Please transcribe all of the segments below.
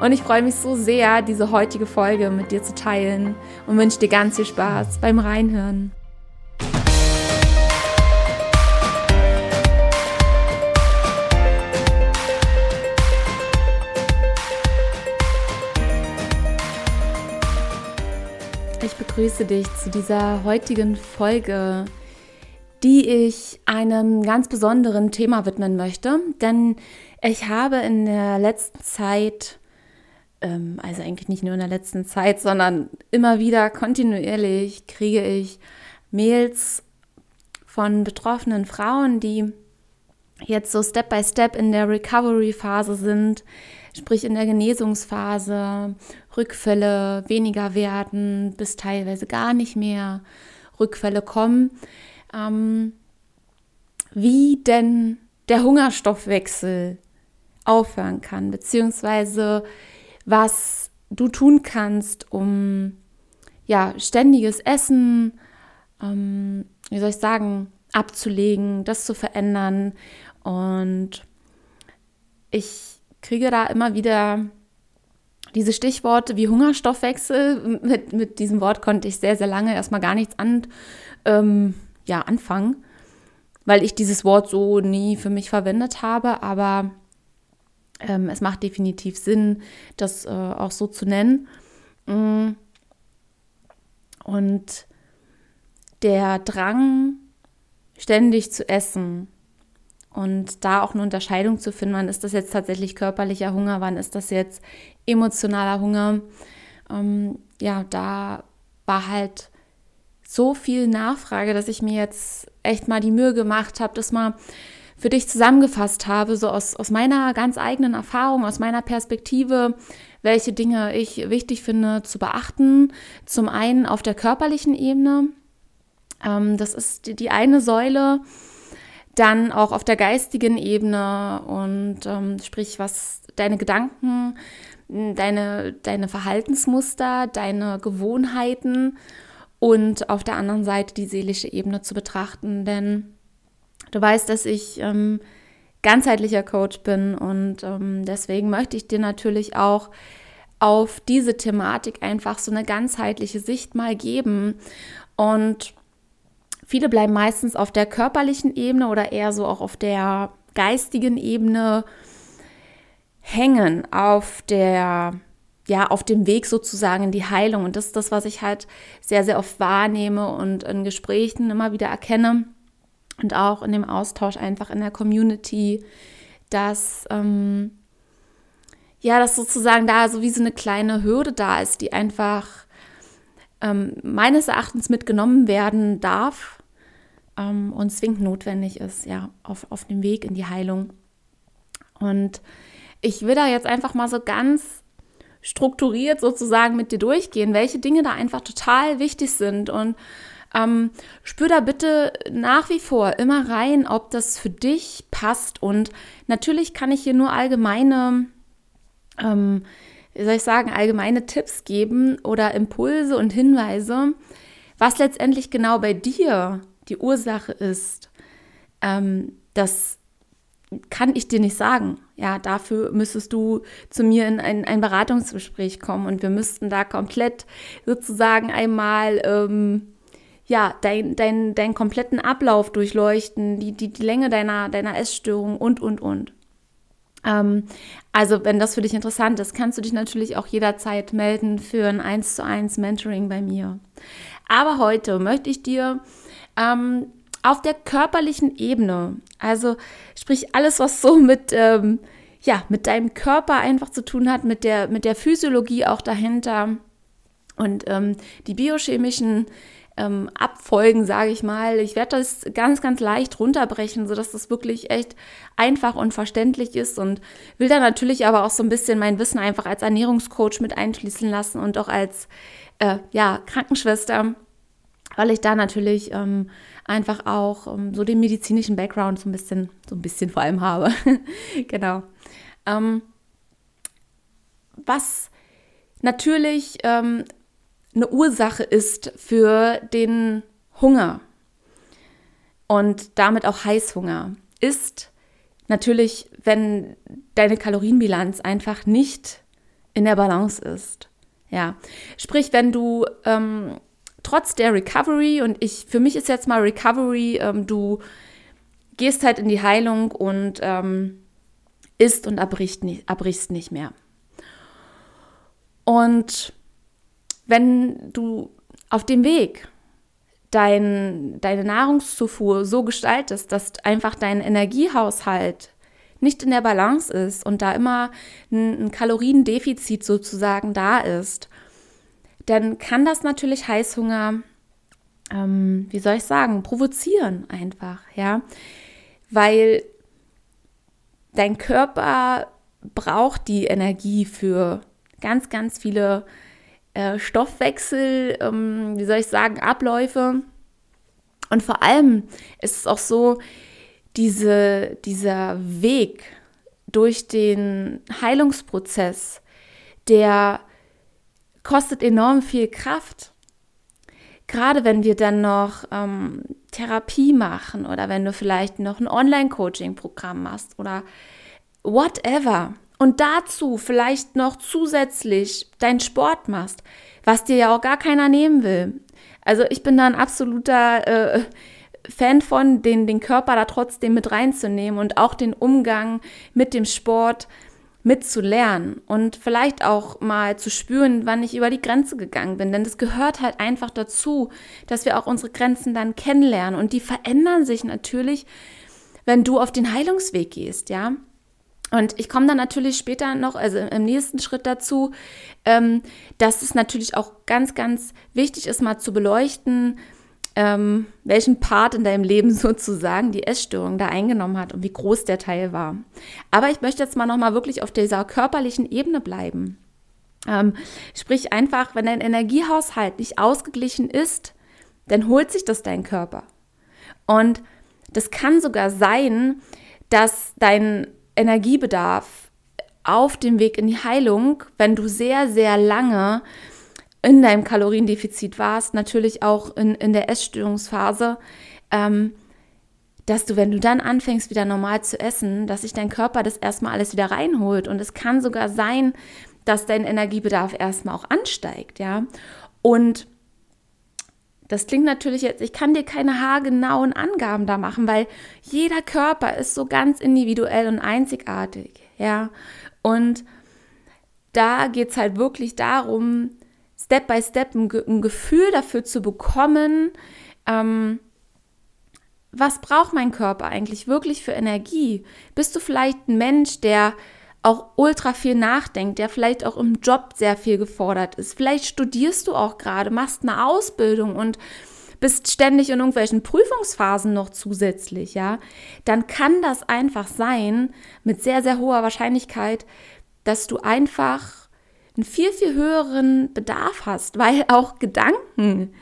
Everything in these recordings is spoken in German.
Und ich freue mich so sehr, diese heutige Folge mit dir zu teilen und wünsche dir ganz viel Spaß beim Reinhören. Ich begrüße dich zu dieser heutigen Folge, die ich einem ganz besonderen Thema widmen möchte, denn ich habe in der letzten Zeit ähm, also eigentlich nicht nur in der letzten Zeit, sondern immer wieder kontinuierlich kriege ich Mails von betroffenen Frauen, die jetzt so Step by Step in der Recovery-Phase sind, sprich in der Genesungsphase, Rückfälle weniger werden, bis teilweise gar nicht mehr Rückfälle kommen, ähm, wie denn der Hungerstoffwechsel aufhören kann, beziehungsweise was du tun kannst, um ja, ständiges Essen, ähm, wie soll ich sagen, abzulegen, das zu verändern. Und ich kriege da immer wieder diese Stichworte wie Hungerstoffwechsel. Mit, mit diesem Wort konnte ich sehr, sehr lange erstmal gar nichts an, ähm, ja, anfangen, weil ich dieses Wort so nie für mich verwendet habe. Aber ähm, es macht definitiv Sinn, das äh, auch so zu nennen. Mm. Und der Drang, ständig zu essen und da auch eine Unterscheidung zu finden, wann ist das jetzt tatsächlich körperlicher Hunger, wann ist das jetzt emotionaler Hunger. Ähm, ja, da war halt so viel Nachfrage, dass ich mir jetzt echt mal die Mühe gemacht habe, das mal für dich zusammengefasst habe, so aus, aus meiner ganz eigenen Erfahrung, aus meiner Perspektive, welche Dinge ich wichtig finde zu beachten. Zum einen auf der körperlichen Ebene, ähm, das ist die, die, eine Säule, dann auch auf der geistigen Ebene und ähm, sprich, was deine Gedanken, deine, deine Verhaltensmuster, deine Gewohnheiten und auf der anderen Seite die seelische Ebene zu betrachten, denn Du weißt, dass ich ähm, ganzheitlicher Coach bin und ähm, deswegen möchte ich dir natürlich auch auf diese Thematik einfach so eine ganzheitliche Sicht mal geben. Und viele bleiben meistens auf der körperlichen Ebene oder eher so auch auf der geistigen Ebene hängen, auf der ja, auf dem Weg sozusagen in die Heilung. Und das ist das, was ich halt sehr, sehr oft wahrnehme und in Gesprächen immer wieder erkenne und auch in dem Austausch einfach in der Community, dass ähm, ja, dass sozusagen da so wie so eine kleine Hürde da ist, die einfach ähm, meines Erachtens mitgenommen werden darf ähm, und zwingend notwendig ist, ja, auf, auf dem Weg in die Heilung. Und ich will da jetzt einfach mal so ganz strukturiert sozusagen mit dir durchgehen, welche Dinge da einfach total wichtig sind und ähm, spür da bitte nach wie vor immer rein, ob das für dich passt. Und natürlich kann ich hier nur allgemeine, ähm, wie soll ich sagen, allgemeine Tipps geben oder Impulse und Hinweise, was letztendlich genau bei dir die Ursache ist. Ähm, das kann ich dir nicht sagen. Ja, dafür müsstest du zu mir in ein, ein Beratungsgespräch kommen und wir müssten da komplett sozusagen einmal ähm, ja, dein, dein, deinen kompletten Ablauf durchleuchten, die, die, die Länge deiner, deiner Essstörung und, und, und. Ähm, also, wenn das für dich interessant ist, kannst du dich natürlich auch jederzeit melden für ein 1 zu 1 Mentoring bei mir. Aber heute möchte ich dir ähm, auf der körperlichen Ebene, also sprich alles, was so mit, ähm, ja, mit deinem Körper einfach zu tun hat, mit der, mit der Physiologie auch dahinter und ähm, die biochemischen ähm, Abfolgen, sage ich mal. Ich werde das ganz, ganz leicht runterbrechen, sodass das wirklich echt einfach und verständlich ist und will da natürlich aber auch so ein bisschen mein Wissen einfach als Ernährungscoach mit einschließen lassen und auch als äh, ja, Krankenschwester weil ich da natürlich ähm, einfach auch ähm, so den medizinischen Background so ein bisschen, so ein bisschen vor allem habe. genau. Ähm, was natürlich ähm, eine Ursache ist für den Hunger und damit auch Heißhunger, ist natürlich, wenn deine Kalorienbilanz einfach nicht in der Balance ist. Ja, sprich, wenn du ähm, trotz der Recovery und ich, für mich ist jetzt mal Recovery, ähm, du gehst halt in die Heilung und ähm, isst und abbrichst nicht, abbrichst nicht mehr. Und wenn du auf dem Weg dein, deine Nahrungszufuhr so gestaltest, dass einfach dein Energiehaushalt nicht in der Balance ist und da immer ein, ein Kaloriendefizit sozusagen da ist, dann kann das natürlich Heißhunger, ähm, wie soll ich sagen, provozieren einfach, ja, weil dein Körper braucht die Energie für ganz, ganz viele äh, Stoffwechsel, ähm, wie soll ich sagen, Abläufe. Und vor allem ist es auch so, diese, dieser Weg durch den Heilungsprozess, der kostet enorm viel Kraft. Gerade wenn wir dann noch ähm, Therapie machen oder wenn du vielleicht noch ein Online-Coaching-Programm machst oder whatever. Und dazu vielleicht noch zusätzlich deinen Sport machst, was dir ja auch gar keiner nehmen will. Also ich bin da ein absoluter äh, Fan von, den, den Körper da trotzdem mit reinzunehmen und auch den Umgang mit dem Sport mitzulernen und vielleicht auch mal zu spüren, wann ich über die Grenze gegangen bin. Denn das gehört halt einfach dazu, dass wir auch unsere Grenzen dann kennenlernen. Und die verändern sich natürlich, wenn du auf den Heilungsweg gehst, ja. Und ich komme dann natürlich später noch, also im nächsten Schritt dazu, ähm, dass es natürlich auch ganz, ganz wichtig ist, mal zu beleuchten, ähm, welchen Part in deinem Leben sozusagen die Essstörung da eingenommen hat und wie groß der Teil war. Aber ich möchte jetzt mal nochmal wirklich auf dieser körperlichen Ebene bleiben. Ähm, sprich einfach, wenn dein Energiehaushalt nicht ausgeglichen ist, dann holt sich das dein Körper. Und das kann sogar sein, dass dein Energiebedarf auf dem Weg in die Heilung, wenn du sehr, sehr lange in deinem Kaloriendefizit warst, natürlich auch in, in der Essstörungsphase, ähm, dass du, wenn du dann anfängst, wieder normal zu essen, dass sich dein Körper das erstmal alles wieder reinholt. Und es kann sogar sein, dass dein Energiebedarf erstmal auch ansteigt, ja. Und das klingt natürlich jetzt, ich kann dir keine haargenauen Angaben da machen, weil jeder Körper ist so ganz individuell und einzigartig, ja. Und da geht es halt wirklich darum, Step by Step ein, ein Gefühl dafür zu bekommen, ähm, was braucht mein Körper eigentlich wirklich für Energie? Bist du vielleicht ein Mensch, der auch ultra viel nachdenkt, der vielleicht auch im Job sehr viel gefordert ist? Vielleicht studierst du auch gerade, machst eine Ausbildung und bist ständig in irgendwelchen Prüfungsphasen noch zusätzlich, ja? Dann kann das einfach sein, mit sehr, sehr hoher Wahrscheinlichkeit, dass du einfach einen viel, viel höheren Bedarf hast, weil auch Gedanken,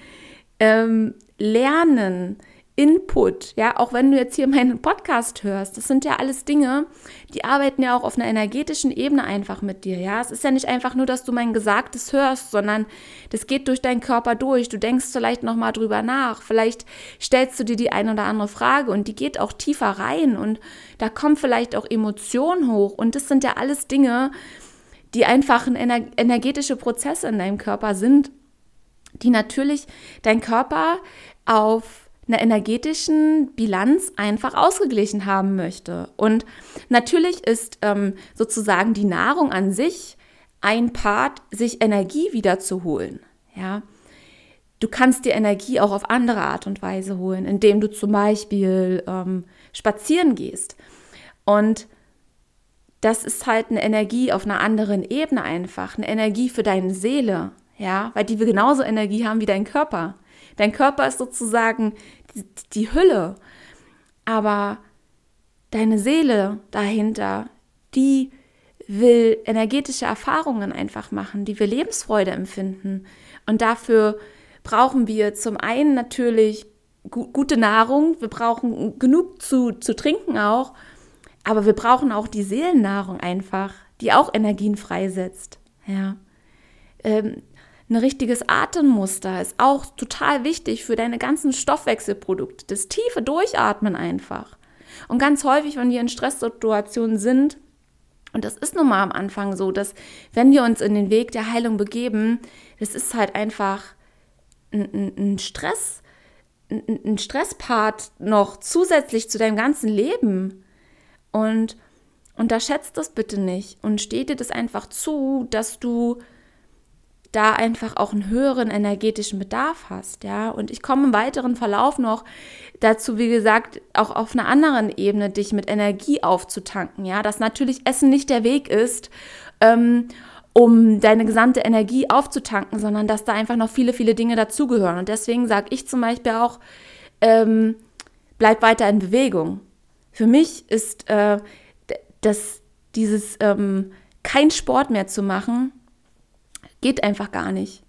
ähm, Lernen, Input, ja, auch wenn du jetzt hier meinen Podcast hörst, das sind ja alles Dinge, die arbeiten ja auch auf einer energetischen Ebene einfach mit dir, ja. Es ist ja nicht einfach nur, dass du mein Gesagtes hörst, sondern das geht durch deinen Körper durch. Du denkst vielleicht nochmal drüber nach. Vielleicht stellst du dir die eine oder andere Frage und die geht auch tiefer rein und da kommen vielleicht auch Emotionen hoch und das sind ja alles Dinge, die einfach energetische Prozesse in deinem Körper sind, die natürlich dein Körper auf einer energetischen Bilanz einfach ausgeglichen haben möchte. Und natürlich ist ähm, sozusagen die Nahrung an sich ein Part, sich Energie wiederzuholen. Ja, du kannst dir Energie auch auf andere Art und Weise holen, indem du zum Beispiel ähm, spazieren gehst. Und das ist halt eine Energie auf einer anderen Ebene einfach, eine Energie für deine Seele, ja, weil die wir genauso Energie haben wie dein Körper. Dein Körper ist sozusagen die, die Hülle, aber deine Seele dahinter, die will energetische Erfahrungen einfach machen, die will Lebensfreude empfinden. Und dafür brauchen wir zum einen natürlich gu gute Nahrung, wir brauchen genug zu, zu trinken auch, aber wir brauchen auch die Seelennahrung einfach, die auch Energien freisetzt. Ja. Ähm, ein richtiges Atemmuster ist auch total wichtig für deine ganzen Stoffwechselprodukte. Das tiefe Durchatmen einfach. Und ganz häufig, wenn wir in Stresssituationen sind, und das ist nun mal am Anfang so, dass wenn wir uns in den Weg der Heilung begeben, das ist halt einfach ein, ein, Stress, ein, ein Stresspart noch zusätzlich zu deinem ganzen Leben. Und unterschätzt das bitte nicht und steh dir das einfach zu, dass du da einfach auch einen höheren energetischen Bedarf hast, ja. Und ich komme im weiteren Verlauf noch dazu, wie gesagt, auch auf einer anderen Ebene dich mit Energie aufzutanken, ja. Dass natürlich Essen nicht der Weg ist, ähm, um deine gesamte Energie aufzutanken, sondern dass da einfach noch viele, viele Dinge dazugehören. Und deswegen sage ich zum Beispiel auch, ähm, bleib weiter in Bewegung. Für mich ist äh, das, dieses ähm, kein Sport mehr zu machen, Geht einfach gar nicht.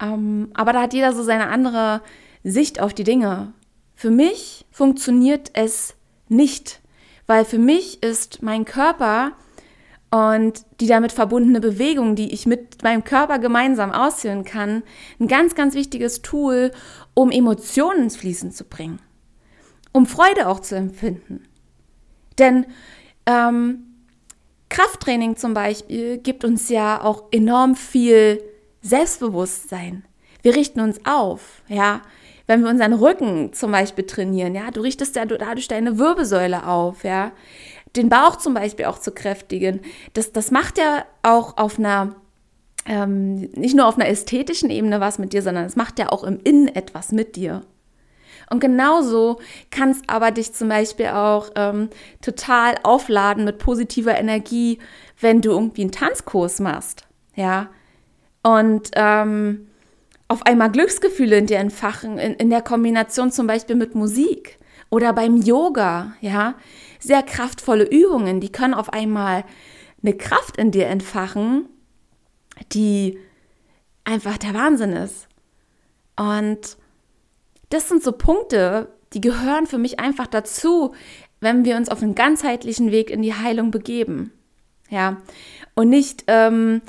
Ähm, aber da hat jeder so seine andere Sicht auf die Dinge. Für mich funktioniert es nicht, weil für mich ist mein Körper und die damit verbundene Bewegung, die ich mit meinem Körper gemeinsam ausführen kann, ein ganz, ganz wichtiges Tool, um Emotionen ins Fließen zu bringen, um Freude auch zu empfinden. Denn ähm, Krafttraining zum Beispiel gibt uns ja auch enorm viel Selbstbewusstsein. Wir richten uns auf, ja. Wenn wir unseren Rücken zum Beispiel trainieren, ja, du richtest ja dadurch deine Wirbelsäule auf, ja. Den Bauch zum Beispiel auch zu kräftigen. Das, das macht ja auch auf einer, ähm, nicht nur auf einer ästhetischen Ebene was mit dir, sondern es macht ja auch im Innen etwas mit dir. Und genauso kannst aber dich zum Beispiel auch ähm, total aufladen mit positiver Energie, wenn du irgendwie einen Tanzkurs machst, ja. Und ähm, auf einmal Glücksgefühle in dir entfachen, in, in der Kombination zum Beispiel mit Musik oder beim Yoga, ja. Sehr kraftvolle Übungen, die können auf einmal eine Kraft in dir entfachen, die einfach der Wahnsinn ist. Und das sind so Punkte, die gehören für mich einfach dazu, wenn wir uns auf einen ganzheitlichen Weg in die Heilung begeben. Ja, und nicht ähm,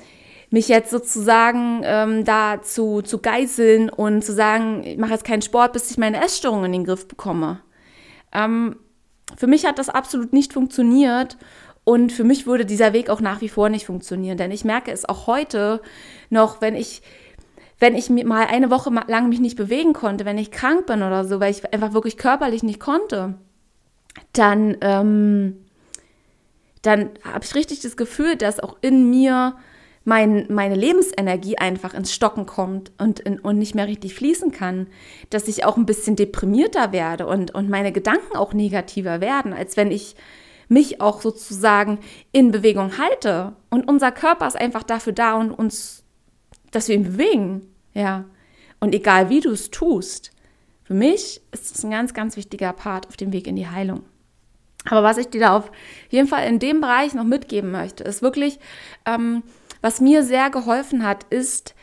mich jetzt sozusagen ähm, da zu, zu geißeln und zu sagen, ich mache jetzt keinen Sport, bis ich meine Essstörung in den Griff bekomme. Ähm, für mich hat das absolut nicht funktioniert und für mich würde dieser Weg auch nach wie vor nicht funktionieren, denn ich merke es auch heute noch, wenn ich wenn ich mal eine Woche lang mich nicht bewegen konnte, wenn ich krank bin oder so, weil ich einfach wirklich körperlich nicht konnte, dann, ähm, dann habe ich richtig das Gefühl, dass auch in mir mein, meine Lebensenergie einfach ins Stocken kommt und, in, und nicht mehr richtig fließen kann, dass ich auch ein bisschen deprimierter werde und, und meine Gedanken auch negativer werden, als wenn ich mich auch sozusagen in Bewegung halte. Und unser Körper ist einfach dafür da und uns dass wir ihn bewegen. Ja. Und egal wie du es tust, für mich ist es ein ganz, ganz wichtiger Part auf dem Weg in die Heilung. Aber was ich dir da auf jeden Fall in dem Bereich noch mitgeben möchte, ist wirklich, ähm, was mir sehr geholfen hat, ist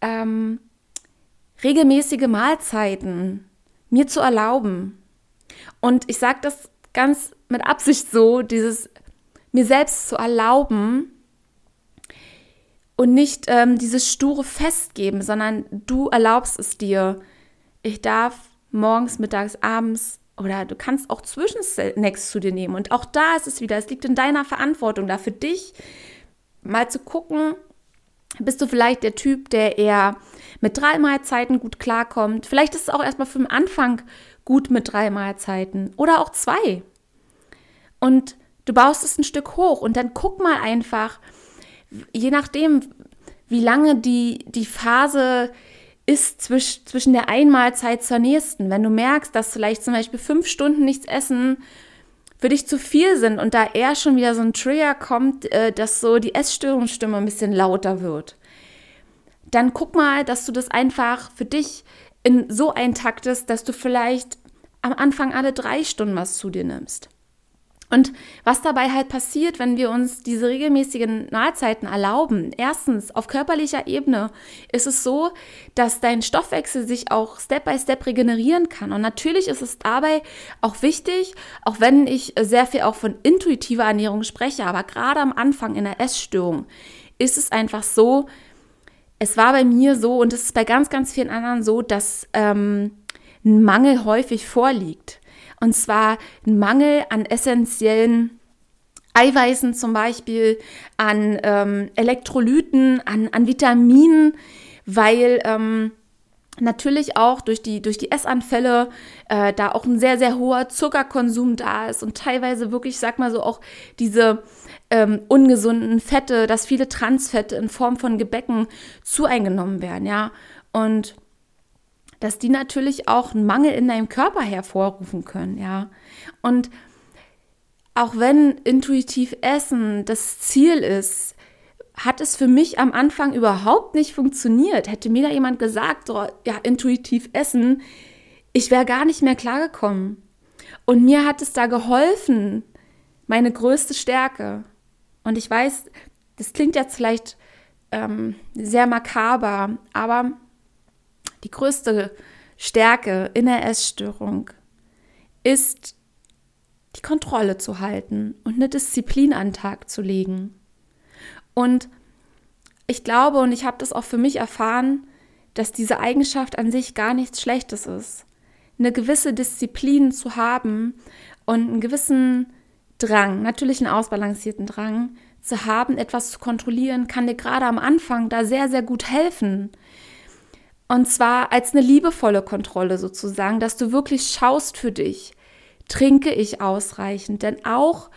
ähm, regelmäßige Mahlzeiten mir zu erlauben. Und ich sage das ganz mit Absicht so, dieses mir selbst zu erlauben, und nicht ähm, dieses sture Festgeben, sondern du erlaubst es dir. Ich darf morgens, mittags, abends oder du kannst auch Zwischensnacks zu dir nehmen. Und auch da ist es wieder, es liegt in deiner Verantwortung, da für dich mal zu gucken, bist du vielleicht der Typ, der eher mit drei Mahlzeiten gut klarkommt. Vielleicht ist es auch erstmal für den Anfang gut mit drei Mahlzeiten oder auch zwei. Und du baust es ein Stück hoch und dann guck mal einfach, je nachdem, wie lange die, die Phase ist zwisch, zwischen der Einmalzeit zur nächsten. Wenn du merkst, dass vielleicht zum Beispiel fünf Stunden nichts essen für dich zu viel sind und da eher schon wieder so ein Trigger kommt, äh, dass so die Essstörungsstimme ein bisschen lauter wird, dann guck mal, dass du das einfach für dich in so eintaktest, dass du vielleicht am Anfang alle drei Stunden was zu dir nimmst. Und was dabei halt passiert, wenn wir uns diese regelmäßigen Mahlzeiten erlauben, erstens, auf körperlicher Ebene ist es so, dass dein Stoffwechsel sich auch Step by Step regenerieren kann. Und natürlich ist es dabei auch wichtig, auch wenn ich sehr viel auch von intuitiver Ernährung spreche, aber gerade am Anfang in der Essstörung ist es einfach so, es war bei mir so und es ist bei ganz, ganz vielen anderen so, dass ähm, ein Mangel häufig vorliegt. Und zwar ein Mangel an essentiellen Eiweißen zum Beispiel, an ähm, Elektrolyten, an, an Vitaminen, weil ähm, natürlich auch durch die, durch die Essanfälle äh, da auch ein sehr, sehr hoher Zuckerkonsum da ist und teilweise wirklich, sag mal so, auch diese ähm, ungesunden Fette, dass viele Transfette in Form von Gebäcken zu eingenommen werden, ja. Und dass die natürlich auch einen Mangel in deinem Körper hervorrufen können, ja. Und auch wenn intuitiv Essen das Ziel ist, hat es für mich am Anfang überhaupt nicht funktioniert. Hätte mir da jemand gesagt, so, ja, intuitiv essen, ich wäre gar nicht mehr klargekommen. Und mir hat es da geholfen, meine größte Stärke. Und ich weiß, das klingt jetzt vielleicht ähm, sehr makaber, aber die größte Stärke in der Essstörung ist, die Kontrolle zu halten und eine Disziplin an den Tag zu legen. Und ich glaube, und ich habe das auch für mich erfahren, dass diese Eigenschaft an sich gar nichts Schlechtes ist. Eine gewisse Disziplin zu haben und einen gewissen Drang, natürlich einen ausbalancierten Drang zu haben, etwas zu kontrollieren, kann dir gerade am Anfang da sehr, sehr gut helfen. Und zwar als eine liebevolle Kontrolle sozusagen, dass du wirklich schaust für dich. Trinke ich ausreichend? Denn auch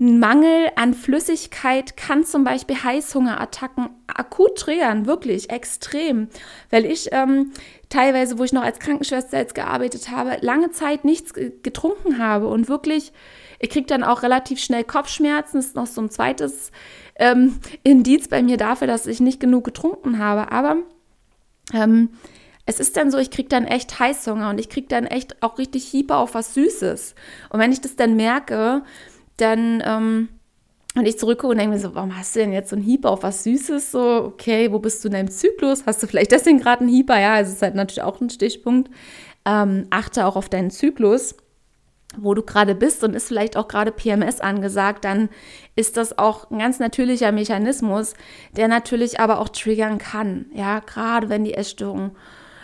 ein Mangel an Flüssigkeit kann zum Beispiel Heißhungerattacken akut triggern, wirklich extrem. Weil ich ähm, teilweise, wo ich noch als Krankenschwester jetzt gearbeitet habe, lange Zeit nichts getrunken habe und wirklich, ich kriege dann auch relativ schnell Kopfschmerzen. Das ist noch so ein zweites ähm, Indiz bei mir dafür, dass ich nicht genug getrunken habe. Aber ähm, es ist dann so, ich kriege dann echt Heißhunger und ich kriege dann echt auch richtig Hieber auf was Süßes. Und wenn ich das dann merke, dann ähm, und ich zurückgucke und denke mir so, warum hast du denn jetzt so einen Hieber auf was Süßes? So, okay, wo bist du in deinem Zyklus? Hast du vielleicht deswegen gerade einen Hieber? Ja, es ist halt natürlich auch ein Stichpunkt. Ähm, achte auch auf deinen Zyklus wo du gerade bist und ist vielleicht auch gerade PMS angesagt, dann ist das auch ein ganz natürlicher Mechanismus, der natürlich aber auch triggern kann. Ja, gerade wenn die Essstörung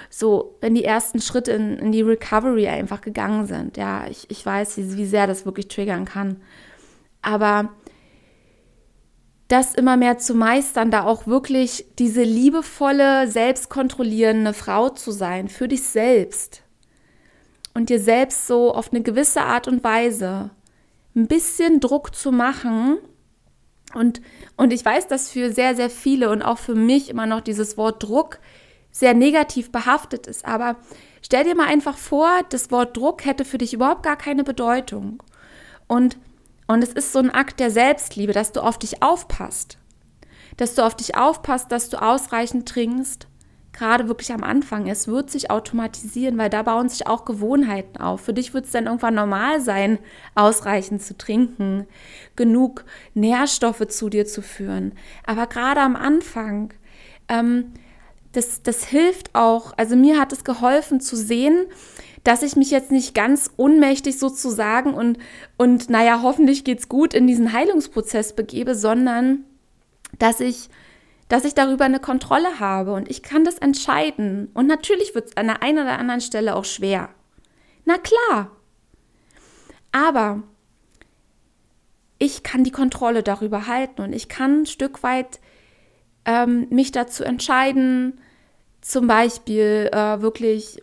so, wenn die ersten Schritte in, in die Recovery einfach gegangen sind. Ja, ich, ich weiß, wie, wie sehr das wirklich triggern kann. Aber das immer mehr zu meistern, da auch wirklich diese liebevolle, selbstkontrollierende Frau zu sein, für dich selbst und dir selbst so auf eine gewisse Art und Weise ein bisschen Druck zu machen. Und, und ich weiß, dass für sehr, sehr viele und auch für mich immer noch dieses Wort Druck sehr negativ behaftet ist. Aber stell dir mal einfach vor, das Wort Druck hätte für dich überhaupt gar keine Bedeutung. Und, und es ist so ein Akt der Selbstliebe, dass du auf dich aufpasst. Dass du auf dich aufpasst, dass du ausreichend trinkst, gerade wirklich am Anfang ist, wird sich automatisieren, weil da bauen sich auch Gewohnheiten auf. Für dich wird es dann irgendwann normal sein, ausreichend zu trinken, genug Nährstoffe zu dir zu führen. Aber gerade am Anfang, ähm, das, das hilft auch, also mir hat es geholfen zu sehen, dass ich mich jetzt nicht ganz unmächtig sozusagen und, und naja, hoffentlich geht's gut in diesen Heilungsprozess begebe, sondern dass ich dass ich darüber eine Kontrolle habe und ich kann das entscheiden. Und natürlich wird es an der einen oder anderen Stelle auch schwer. Na klar. Aber ich kann die Kontrolle darüber halten und ich kann ein Stück weit ähm, mich dazu entscheiden, zum Beispiel äh, wirklich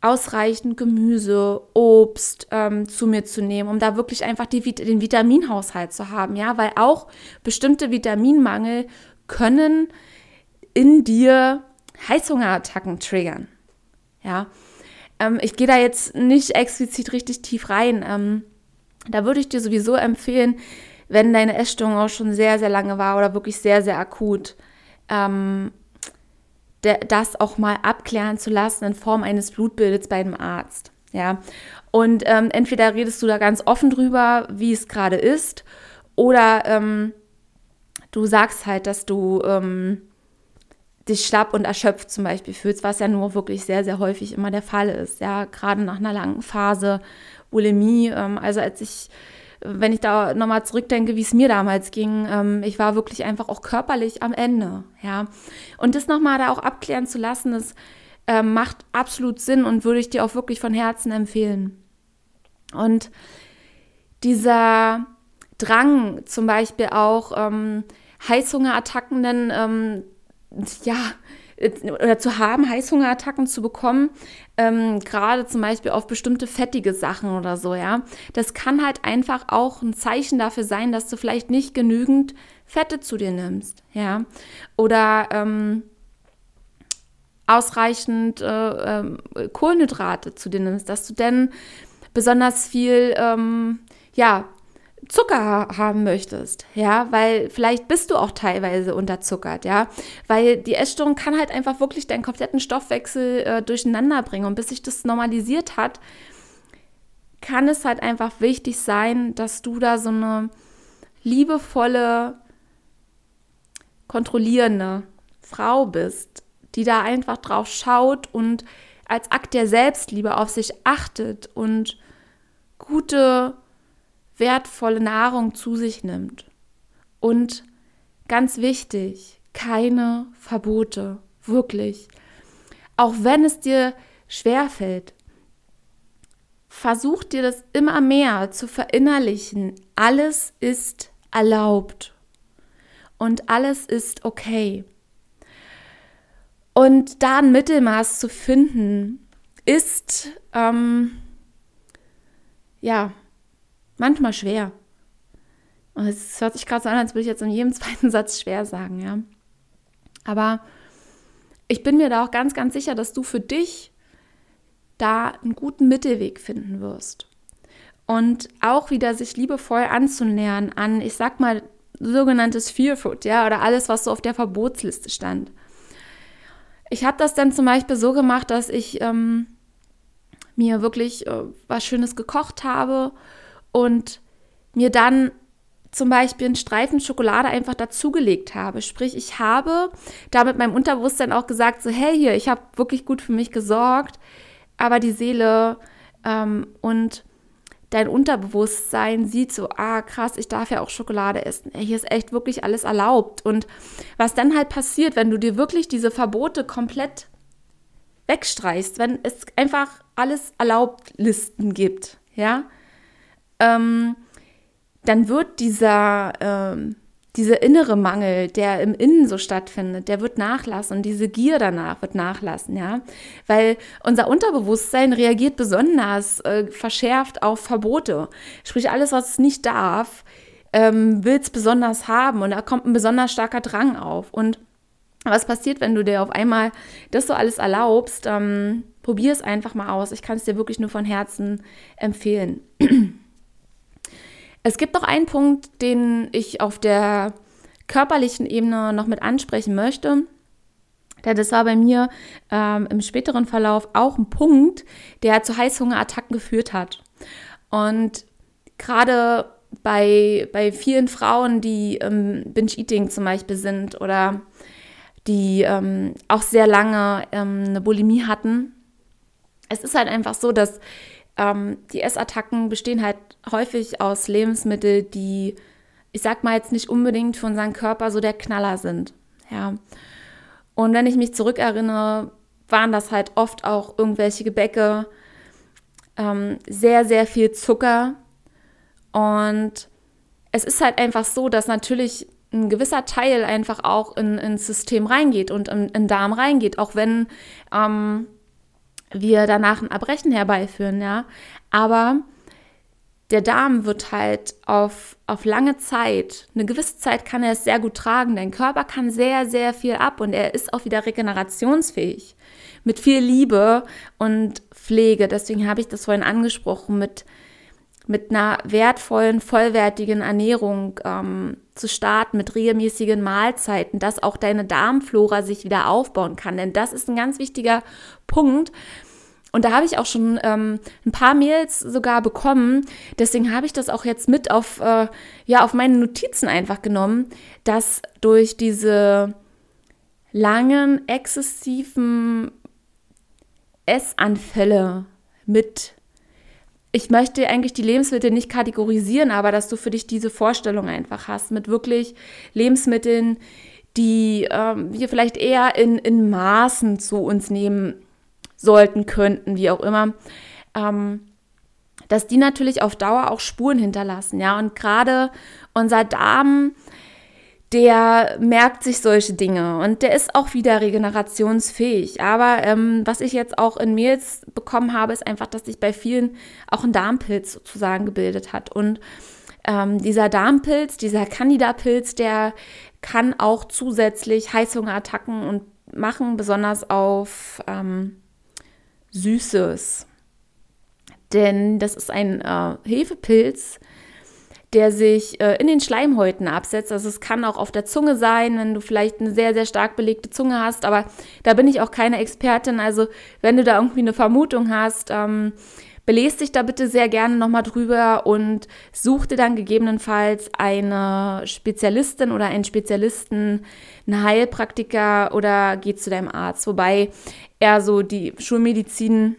ausreichend Gemüse, Obst ähm, zu mir zu nehmen, um da wirklich einfach die, den Vitaminhaushalt zu haben, ja, weil auch bestimmte Vitaminmangel können in dir Heißhungerattacken triggern. Ja, ähm, ich gehe da jetzt nicht explizit richtig tief rein. Ähm, da würde ich dir sowieso empfehlen, wenn deine Essstörung auch schon sehr, sehr lange war oder wirklich sehr, sehr akut, ähm, das auch mal abklären zu lassen in Form eines Blutbildes bei einem Arzt. Ja, Und ähm, entweder redest du da ganz offen drüber, wie es gerade ist, oder ähm, du sagst halt, dass du ähm, dich schlapp und erschöpft zum Beispiel fühlst, was ja nur wirklich sehr, sehr häufig immer der Fall ist. Ja, gerade nach einer langen Phase Bulimie. Ähm, also als ich, wenn ich da nochmal zurückdenke, wie es mir damals ging, ähm, ich war wirklich einfach auch körperlich am Ende. Ja, und das nochmal da auch abklären zu lassen, das ähm, macht absolut Sinn und würde ich dir auch wirklich von Herzen empfehlen. Und dieser Drang zum Beispiel auch ähm, Heißhungerattacken, denn ähm, ja, oder zu haben, Heißhungerattacken zu bekommen, ähm, gerade zum Beispiel auf bestimmte fettige Sachen oder so, ja. Das kann halt einfach auch ein Zeichen dafür sein, dass du vielleicht nicht genügend Fette zu dir nimmst, ja. Oder ähm, ausreichend äh, äh, Kohlenhydrate zu dir nimmst, dass du denn besonders viel, ähm, ja, Zucker haben möchtest, ja, weil vielleicht bist du auch teilweise unterzuckert, ja, weil die Essstörung kann halt einfach wirklich deinen kompletten Stoffwechsel äh, durcheinander bringen. Und bis sich das normalisiert hat, kann es halt einfach wichtig sein, dass du da so eine liebevolle, kontrollierende Frau bist, die da einfach drauf schaut und als Akt der Selbstliebe auf sich achtet und gute wertvolle Nahrung zu sich nimmt. Und ganz wichtig, keine Verbote, wirklich. Auch wenn es dir schwerfällt, versuch dir das immer mehr zu verinnerlichen. Alles ist erlaubt und alles ist okay. Und da ein Mittelmaß zu finden, ist ähm, ja manchmal schwer. Und es hört sich gerade so an, als würde ich jetzt in jedem zweiten Satz schwer sagen, ja. Aber ich bin mir da auch ganz, ganz sicher, dass du für dich da einen guten Mittelweg finden wirst. Und auch wieder sich liebevoll anzunähern an, ich sag mal, sogenanntes Fearfood, ja, oder alles, was so auf der Verbotsliste stand. Ich habe das dann zum Beispiel so gemacht, dass ich ähm, mir wirklich äh, was Schönes gekocht habe und mir dann zum Beispiel einen Streifen Schokolade einfach dazugelegt habe. Sprich, ich habe damit meinem Unterbewusstsein auch gesagt, so hey hier, ich habe wirklich gut für mich gesorgt, aber die Seele ähm, und dein Unterbewusstsein sieht so, ah krass, ich darf ja auch Schokolade essen. Hier ist echt wirklich alles erlaubt. Und was dann halt passiert, wenn du dir wirklich diese Verbote komplett wegstreichst, wenn es einfach alles erlaubt Listen gibt, ja, ähm, dann wird dieser, ähm, dieser innere Mangel, der im Innen so stattfindet, der wird nachlassen und diese Gier danach wird nachlassen, ja, weil unser Unterbewusstsein reagiert besonders äh, verschärft auf Verbote, sprich alles, was es nicht darf, ähm, will es besonders haben und da kommt ein besonders starker Drang auf und was passiert, wenn du dir auf einmal das so alles erlaubst? Ähm, Probier es einfach mal aus. Ich kann es dir wirklich nur von Herzen empfehlen. Es gibt noch einen Punkt, den ich auf der körperlichen Ebene noch mit ansprechen möchte. Denn das war bei mir ähm, im späteren Verlauf auch ein Punkt, der zu Heißhungerattacken geführt hat. Und gerade bei, bei vielen Frauen, die ähm, Binge-Eating zum Beispiel sind oder die ähm, auch sehr lange ähm, eine Bulimie hatten, es ist halt einfach so, dass ähm, die Essattacken bestehen halt häufig aus Lebensmitteln, die, ich sag mal jetzt nicht unbedingt für unseren Körper so der Knaller sind. Ja. Und wenn ich mich zurückerinnere, waren das halt oft auch irgendwelche Gebäcke, ähm, sehr, sehr viel Zucker. Und es ist halt einfach so, dass natürlich ein gewisser Teil einfach auch in, ins System reingeht und in, den Darm reingeht, auch wenn ähm, wir danach ein Erbrechen herbeiführen, ja. Aber der Darm wird halt auf, auf lange Zeit, eine gewisse Zeit kann er es sehr gut tragen. Dein Körper kann sehr, sehr viel ab und er ist auch wieder regenerationsfähig. Mit viel Liebe und Pflege. Deswegen habe ich das vorhin angesprochen, mit, mit einer wertvollen, vollwertigen Ernährung ähm, zu starten, mit regelmäßigen Mahlzeiten, dass auch deine Darmflora sich wieder aufbauen kann. Denn das ist ein ganz wichtiger Punkt, Und da habe ich auch schon ähm, ein paar Mails sogar bekommen. Deswegen habe ich das auch jetzt mit auf, äh, ja, auf meine Notizen einfach genommen, dass durch diese langen, exzessiven Essanfälle mit ich möchte eigentlich die Lebensmittel nicht kategorisieren, aber dass du für dich diese Vorstellung einfach hast mit wirklich Lebensmitteln, die ähm, wir vielleicht eher in, in Maßen zu uns nehmen sollten, könnten, wie auch immer, ähm, dass die natürlich auf Dauer auch Spuren hinterlassen, ja. Und gerade unser Darm, der merkt sich solche Dinge und der ist auch wieder regenerationsfähig. Aber ähm, was ich jetzt auch in Mails bekommen habe, ist einfach, dass sich bei vielen auch ein Darmpilz sozusagen gebildet hat. Und ähm, dieser Darmpilz, dieser Candida-Pilz, der kann auch zusätzlich Heißhungerattacken und machen, besonders auf ähm, Süßes. Denn das ist ein äh, Hefepilz, der sich äh, in den Schleimhäuten absetzt. Also es kann auch auf der Zunge sein, wenn du vielleicht eine sehr, sehr stark belegte Zunge hast. Aber da bin ich auch keine Expertin. Also wenn du da irgendwie eine Vermutung hast, ähm, belest dich da bitte sehr gerne nochmal drüber und such dir dann gegebenenfalls eine Spezialistin oder einen Spezialisten, einen Heilpraktiker oder geh zu deinem Arzt. Wobei er so die Schulmedizin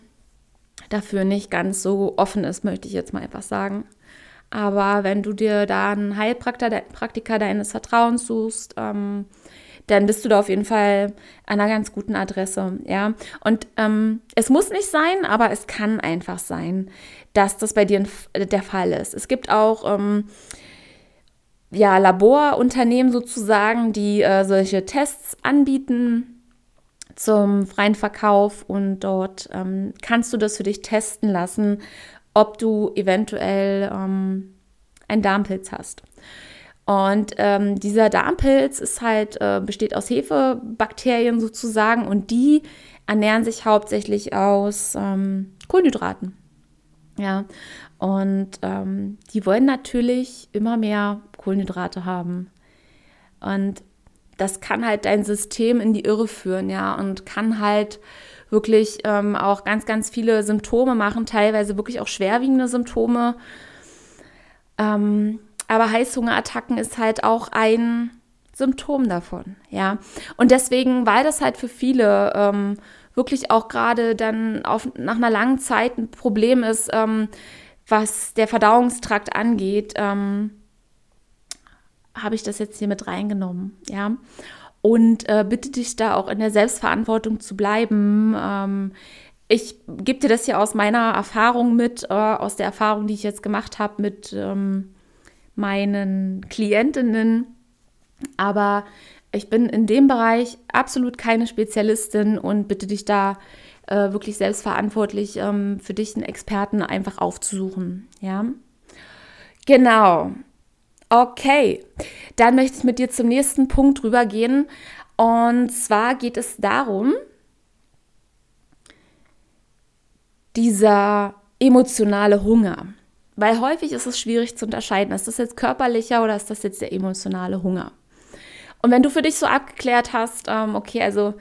dafür nicht ganz so offen ist, möchte ich jetzt mal einfach sagen. Aber wenn du dir da einen Heilpraktiker deines Vertrauens suchst, ähm, dann bist du da auf jeden Fall an einer ganz guten Adresse, ja. Und ähm, es muss nicht sein, aber es kann einfach sein, dass das bei dir der Fall ist. Es gibt auch ähm, ja, Laborunternehmen sozusagen, die äh, solche Tests anbieten zum freien Verkauf und dort ähm, kannst du das für dich testen lassen, ob du eventuell ähm, einen Darmpilz hast. Und ähm, dieser Darmpilz ist halt, äh, besteht aus Hefebakterien sozusagen und die ernähren sich hauptsächlich aus ähm, Kohlenhydraten. Ja, und ähm, die wollen natürlich immer mehr Kohlenhydrate haben. Und das kann halt dein System in die Irre führen, ja, und kann halt wirklich ähm, auch ganz, ganz viele Symptome machen, teilweise wirklich auch schwerwiegende Symptome. Ähm, aber Heißhungerattacken ist halt auch ein Symptom davon, ja. Und deswegen, weil das halt für viele ähm, wirklich auch gerade dann auf, nach einer langen Zeit ein Problem ist, ähm, was der Verdauungstrakt angeht, ähm, habe ich das jetzt hier mit reingenommen, ja. Und äh, bitte dich da auch in der Selbstverantwortung zu bleiben. Ähm, ich gebe dir das hier aus meiner Erfahrung mit, äh, aus der Erfahrung, die ich jetzt gemacht habe mit ähm, meinen Klientinnen. Aber ich bin in dem Bereich absolut keine Spezialistin und bitte dich da äh, wirklich selbstverantwortlich ähm, für dich einen Experten einfach aufzusuchen. Ja, genau. Okay, dann möchte ich mit dir zum nächsten Punkt rübergehen. Und zwar geht es darum, dieser emotionale Hunger. Weil häufig ist es schwierig zu unterscheiden, ist das jetzt körperlicher oder ist das jetzt der emotionale Hunger? Und wenn du für dich so abgeklärt hast, ähm, okay, also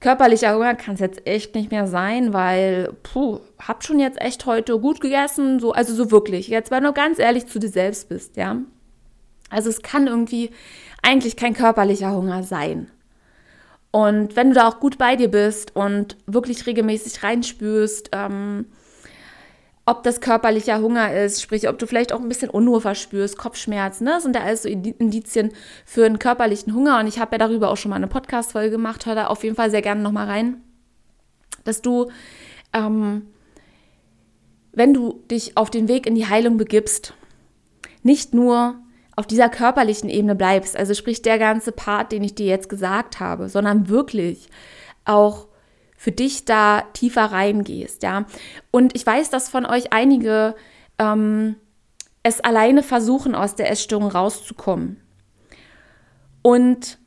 körperlicher Hunger kann es jetzt echt nicht mehr sein, weil, puh, hab schon jetzt echt heute gut gegessen, so, also so wirklich. Jetzt, weil du ganz ehrlich zu dir selbst bist, ja. Also es kann irgendwie eigentlich kein körperlicher Hunger sein. Und wenn du da auch gut bei dir bist und wirklich regelmäßig reinspürst, ähm, ob das körperlicher Hunger ist, sprich, ob du vielleicht auch ein bisschen Unruhe verspürst, Kopfschmerzen, ne? Das sind ja alles so Indizien für einen körperlichen Hunger. Und ich habe ja darüber auch schon mal eine Podcast-Folge gemacht, hör da auf jeden Fall sehr gerne nochmal rein, dass du, ähm, wenn du dich auf den Weg in die Heilung begibst, nicht nur auf dieser körperlichen Ebene bleibst, also sprich der ganze Part, den ich dir jetzt gesagt habe, sondern wirklich auch für dich da tiefer reingehst, ja. Und ich weiß, dass von euch einige ähm, es alleine versuchen, aus der Essstörung rauszukommen. Und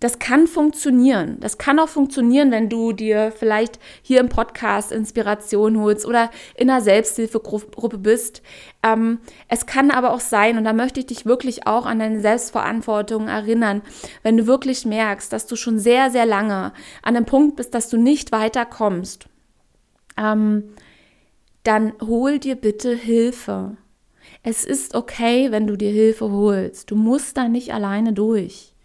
das kann funktionieren. Das kann auch funktionieren, wenn du dir vielleicht hier im Podcast Inspiration holst oder in einer Selbsthilfegruppe bist. Ähm, es kann aber auch sein, und da möchte ich dich wirklich auch an deine Selbstverantwortung erinnern, wenn du wirklich merkst, dass du schon sehr, sehr lange an einem Punkt bist, dass du nicht weiterkommst. ähm, dann hol dir bitte Hilfe. Es ist okay, wenn du dir Hilfe holst. Du musst da nicht alleine durch.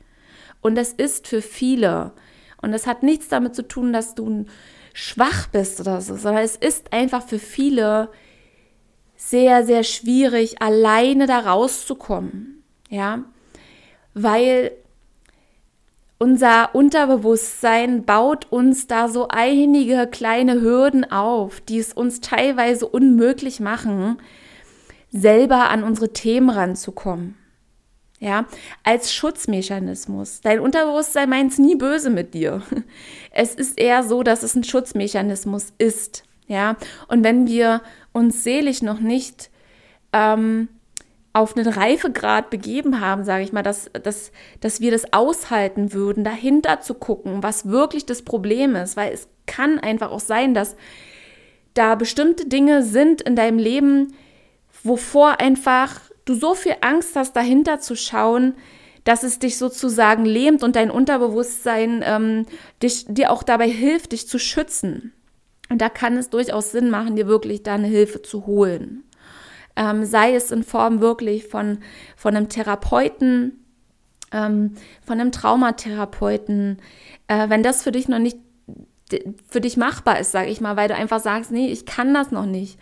Und es ist für viele, und das hat nichts damit zu tun, dass du schwach bist oder so, sondern es ist einfach für viele sehr, sehr schwierig, alleine da rauszukommen. Ja, weil unser Unterbewusstsein baut uns da so einige kleine Hürden auf, die es uns teilweise unmöglich machen, selber an unsere Themen ranzukommen. Ja, als Schutzmechanismus. Dein Unterbewusstsein meint es nie böse mit dir. Es ist eher so, dass es ein Schutzmechanismus ist. Ja, und wenn wir uns seelisch noch nicht ähm, auf einen Reifegrad begeben haben, sage ich mal, dass, dass, dass wir das aushalten würden, dahinter zu gucken, was wirklich das Problem ist, weil es kann einfach auch sein, dass da bestimmte Dinge sind in deinem Leben, wovor einfach du so viel Angst hast, dahinter zu schauen, dass es dich sozusagen lähmt und dein Unterbewusstsein ähm, dich, dir auch dabei hilft, dich zu schützen. Und da kann es durchaus Sinn machen, dir wirklich da eine Hilfe zu holen. Ähm, sei es in Form wirklich von, von einem Therapeuten, ähm, von einem Traumatherapeuten, äh, wenn das für dich noch nicht für dich machbar ist, sage ich mal, weil du einfach sagst, nee, ich kann das noch nicht,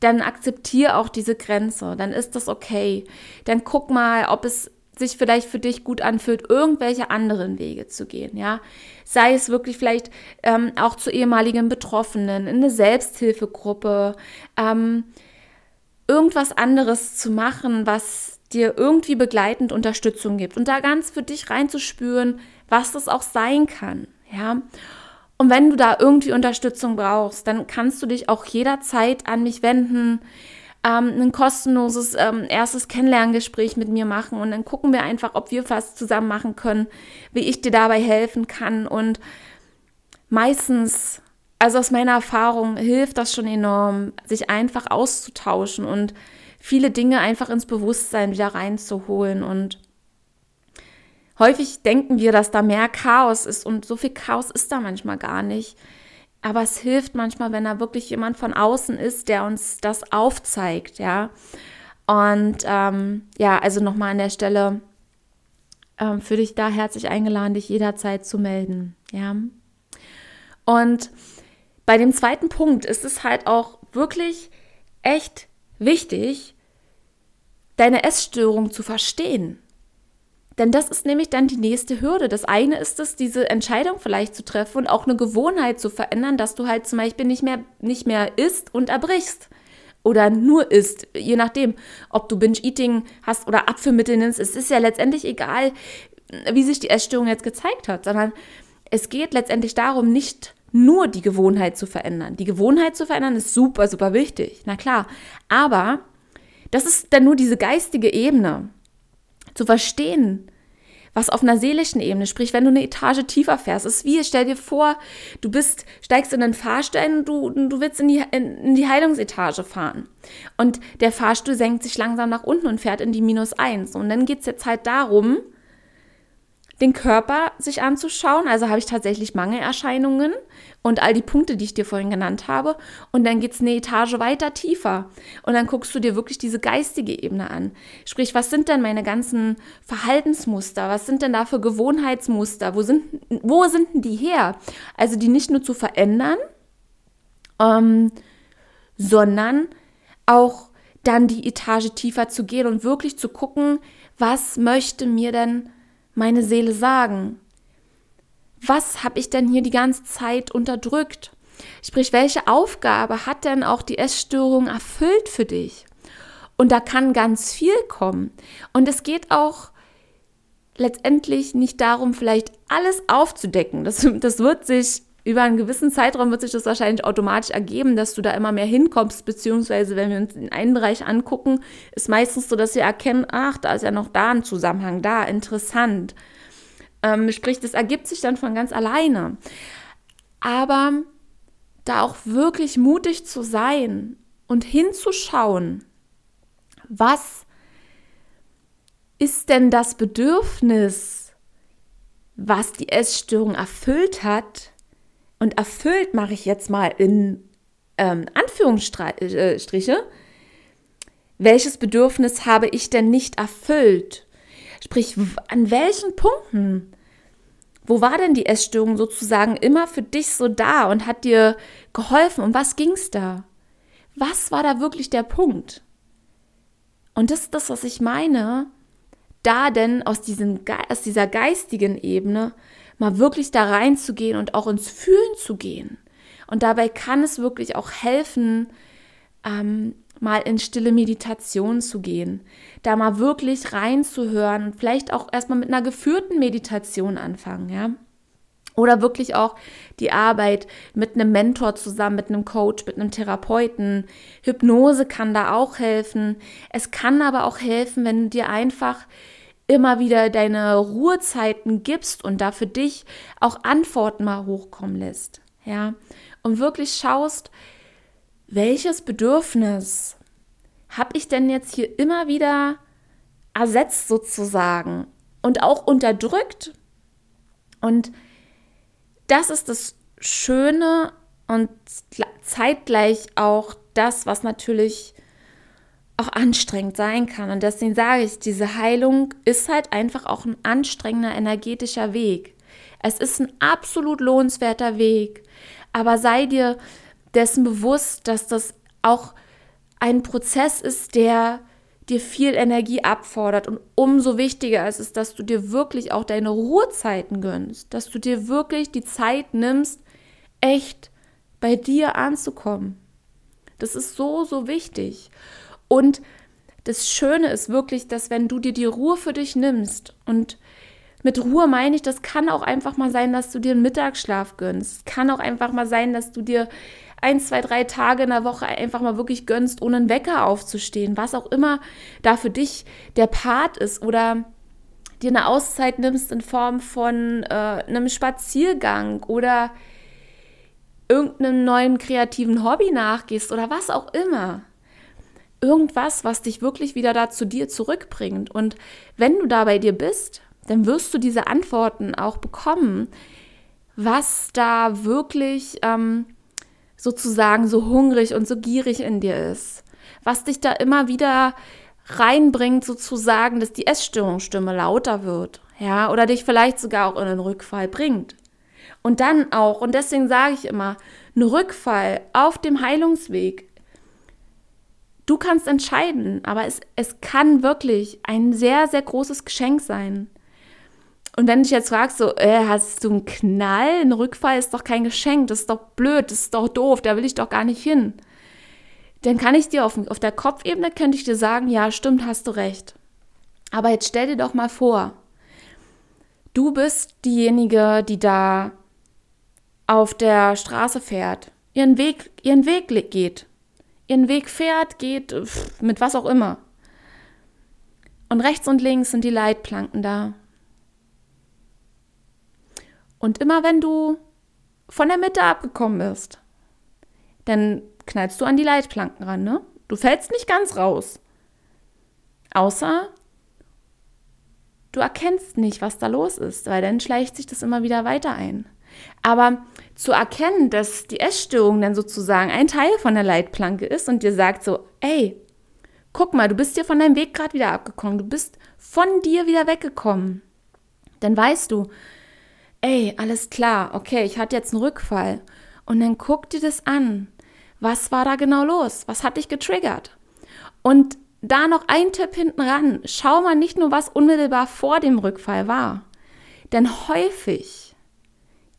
dann akzeptiere auch diese Grenze, dann ist das okay. Dann guck mal, ob es sich vielleicht für dich gut anfühlt, irgendwelche anderen Wege zu gehen, ja. Sei es wirklich vielleicht ähm, auch zu ehemaligen Betroffenen, in eine Selbsthilfegruppe, ähm, irgendwas anderes zu machen, was dir irgendwie begleitend Unterstützung gibt und da ganz für dich reinzuspüren, was das auch sein kann, ja. Und wenn du da irgendwie Unterstützung brauchst, dann kannst du dich auch jederzeit an mich wenden, ähm, ein kostenloses ähm, erstes Kennenlerngespräch mit mir machen und dann gucken wir einfach, ob wir was zusammen machen können, wie ich dir dabei helfen kann und meistens also aus meiner Erfahrung hilft das schon enorm, sich einfach auszutauschen und viele Dinge einfach ins Bewusstsein wieder reinzuholen. Und häufig denken wir, dass da mehr Chaos ist und so viel Chaos ist da manchmal gar nicht. Aber es hilft manchmal, wenn da wirklich jemand von außen ist, der uns das aufzeigt, ja. Und ähm, ja, also nochmal an der Stelle ähm, für dich da herzlich eingeladen, dich jederzeit zu melden, ja. Und bei dem zweiten Punkt ist es halt auch wirklich echt wichtig, deine Essstörung zu verstehen. Denn das ist nämlich dann die nächste Hürde. Das eine ist es, diese Entscheidung vielleicht zu treffen und auch eine Gewohnheit zu verändern, dass du halt zum Beispiel nicht mehr, nicht mehr isst und erbrichst. Oder nur isst, je nachdem, ob du Binge-Eating hast oder Abführmittel nimmst. Es ist ja letztendlich egal, wie sich die Essstörung jetzt gezeigt hat, sondern es geht letztendlich darum, nicht nur die Gewohnheit zu verändern. Die Gewohnheit zu verändern ist super, super wichtig, na klar. Aber das ist dann nur diese geistige Ebene. Zu verstehen, was auf einer seelischen Ebene, sprich, wenn du eine Etage tiefer fährst, ist wie, stell dir vor, du bist, steigst in den Fahrstein und du, du willst in die, in, in die Heilungsetage fahren. Und der Fahrstuhl senkt sich langsam nach unten und fährt in die minus eins. Und dann geht es jetzt halt darum, den Körper sich anzuschauen. Also habe ich tatsächlich Mangelerscheinungen und all die Punkte, die ich dir vorhin genannt habe. Und dann geht es eine Etage weiter tiefer. Und dann guckst du dir wirklich diese geistige Ebene an. Sprich, was sind denn meine ganzen Verhaltensmuster? Was sind denn da für Gewohnheitsmuster? Wo sind, wo sind denn die her? Also die nicht nur zu verändern, ähm, sondern auch dann die Etage tiefer zu gehen und wirklich zu gucken, was möchte mir denn meine Seele sagen? Was habe ich denn hier die ganze Zeit unterdrückt? Sprich, welche Aufgabe hat denn auch die Essstörung erfüllt für dich? Und da kann ganz viel kommen. Und es geht auch letztendlich nicht darum, vielleicht alles aufzudecken. Das, das wird sich über einen gewissen Zeitraum wird sich das wahrscheinlich automatisch ergeben, dass du da immer mehr hinkommst, beziehungsweise wenn wir uns in einen Bereich angucken, ist meistens so, dass wir erkennen, ach, da ist ja noch da ein Zusammenhang, da, interessant. Ähm, sprich, das ergibt sich dann von ganz alleine. Aber da auch wirklich mutig zu sein und hinzuschauen, was ist denn das Bedürfnis, was die Essstörung erfüllt hat, und erfüllt mache ich jetzt mal in ähm, Anführungsstriche, welches Bedürfnis habe ich denn nicht erfüllt? Sprich, an welchen Punkten? Wo war denn die Essstörung sozusagen immer für dich so da und hat dir geholfen? Um was ging es da? Was war da wirklich der Punkt? Und das ist das, was ich meine, da denn aus, diesem, aus dieser geistigen Ebene mal wirklich da reinzugehen und auch ins Fühlen zu gehen. Und dabei kann es wirklich auch helfen, ähm, mal in stille Meditation zu gehen, da mal wirklich reinzuhören und vielleicht auch erstmal mit einer geführten Meditation anfangen, ja. Oder wirklich auch die Arbeit mit einem Mentor zusammen, mit einem Coach, mit einem Therapeuten. Hypnose kann da auch helfen. Es kann aber auch helfen, wenn du dir einfach immer wieder deine Ruhezeiten gibst und da für dich auch Antworten mal hochkommen lässt. Ja, und wirklich schaust, welches Bedürfnis habe ich denn jetzt hier immer wieder ersetzt sozusagen und auch unterdrückt? Und das ist das Schöne und zeitgleich auch das, was natürlich auch anstrengend sein kann. Und deswegen sage ich, diese Heilung ist halt einfach auch ein anstrengender energetischer Weg. Es ist ein absolut lohnenswerter Weg. Aber sei dir dessen bewusst, dass das auch ein Prozess ist, der dir viel Energie abfordert. Und umso wichtiger ist es, dass du dir wirklich auch deine Ruhezeiten gönnst, dass du dir wirklich die Zeit nimmst, echt bei dir anzukommen. Das ist so, so wichtig. Und das Schöne ist wirklich, dass wenn du dir die Ruhe für dich nimmst und mit Ruhe meine ich, das kann auch einfach mal sein, dass du dir einen Mittagsschlaf gönnst. Kann auch einfach mal sein, dass du dir ein, zwei, drei Tage in der Woche einfach mal wirklich gönnst, ohne einen Wecker aufzustehen. Was auch immer da für dich der Part ist. Oder dir eine Auszeit nimmst in Form von äh, einem Spaziergang oder irgendeinem neuen kreativen Hobby nachgehst oder was auch immer. Irgendwas, was dich wirklich wieder da zu dir zurückbringt. Und wenn du da bei dir bist, dann wirst du diese Antworten auch bekommen, was da wirklich ähm, sozusagen so hungrig und so gierig in dir ist. Was dich da immer wieder reinbringt, sozusagen, dass die Essstörungsstimme lauter wird. Ja, oder dich vielleicht sogar auch in einen Rückfall bringt. Und dann auch, und deswegen sage ich immer, ein Rückfall auf dem Heilungsweg. Du kannst entscheiden, aber es, es kann wirklich ein sehr, sehr großes Geschenk sein. Und wenn dich jetzt fragst, so, äh, hast du einen Knall? Ein Rückfall ist doch kein Geschenk, das ist doch blöd, das ist doch doof, da will ich doch gar nicht hin. Dann kann ich dir auf, auf der Kopfebene, könnte ich dir sagen, ja, stimmt, hast du recht. Aber jetzt stell dir doch mal vor, du bist diejenige, die da auf der Straße fährt, ihren Weg, ihren Weg geht, ihren Weg fährt, geht, mit was auch immer. Und rechts und links sind die Leitplanken da. Und immer wenn du von der Mitte abgekommen bist, dann knallst du an die Leitplanken ran, ne? Du fällst nicht ganz raus. Außer du erkennst nicht, was da los ist, weil dann schleicht sich das immer wieder weiter ein. Aber zu erkennen, dass die Essstörung dann sozusagen ein Teil von der Leitplanke ist und dir sagt so, ey, guck mal, du bist dir von deinem Weg gerade wieder abgekommen, du bist von dir wieder weggekommen, dann weißt du, ey, alles klar, okay, ich hatte jetzt einen Rückfall. Und dann guck dir das an. Was war da genau los? Was hat dich getriggert? Und da noch ein Tipp hinten ran. Schau mal nicht nur, was unmittelbar vor dem Rückfall war. Denn häufig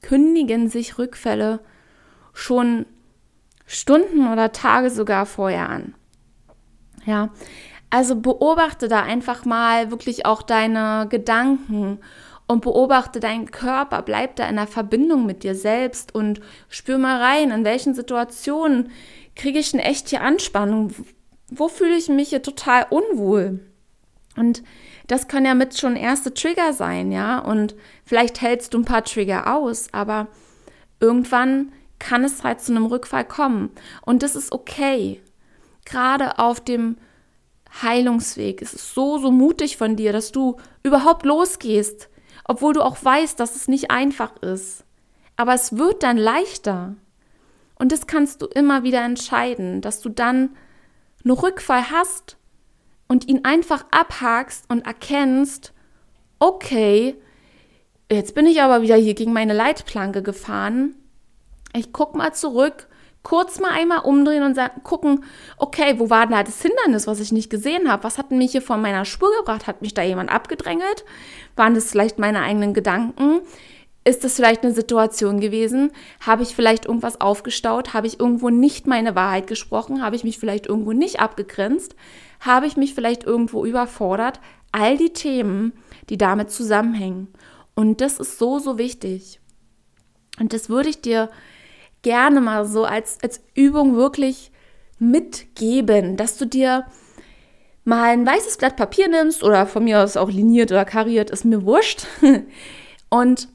kündigen sich Rückfälle schon Stunden oder Tage sogar vorher an. Ja, also beobachte da einfach mal wirklich auch deine Gedanken und beobachte deinen Körper, bleib da in der Verbindung mit dir selbst und spür mal rein, in welchen Situationen kriege ich denn echt hier Anspannung, wo fühle ich mich hier total unwohl. Und das können ja mit schon erste Trigger sein, ja, und vielleicht hältst du ein paar Trigger aus, aber irgendwann kann es halt zu einem Rückfall kommen und das ist okay. Gerade auf dem Heilungsweg ist es so, so mutig von dir, dass du überhaupt losgehst, obwohl du auch weißt, dass es nicht einfach ist. Aber es wird dann leichter. Und das kannst du immer wieder entscheiden, dass du dann einen Rückfall hast und ihn einfach abhakst und erkennst, okay, jetzt bin ich aber wieder hier gegen meine Leitplanke gefahren. Ich guck mal zurück, kurz mal einmal umdrehen und sagen, gucken, okay, wo war denn da das Hindernis, was ich nicht gesehen habe? Was hat mich hier von meiner Spur gebracht? Hat mich da jemand abgedrängelt? Waren das vielleicht meine eigenen Gedanken? Ist das vielleicht eine Situation gewesen? Habe ich vielleicht irgendwas aufgestaut? Habe ich irgendwo nicht meine Wahrheit gesprochen? Habe ich mich vielleicht irgendwo nicht abgegrenzt? Habe ich mich vielleicht irgendwo überfordert? All die Themen, die damit zusammenhängen. Und das ist so, so wichtig. Und das würde ich dir gerne mal so als, als Übung wirklich mitgeben, dass du dir mal ein weißes Blatt Papier nimmst oder von mir aus auch liniert oder kariert, ist mir wurscht. Und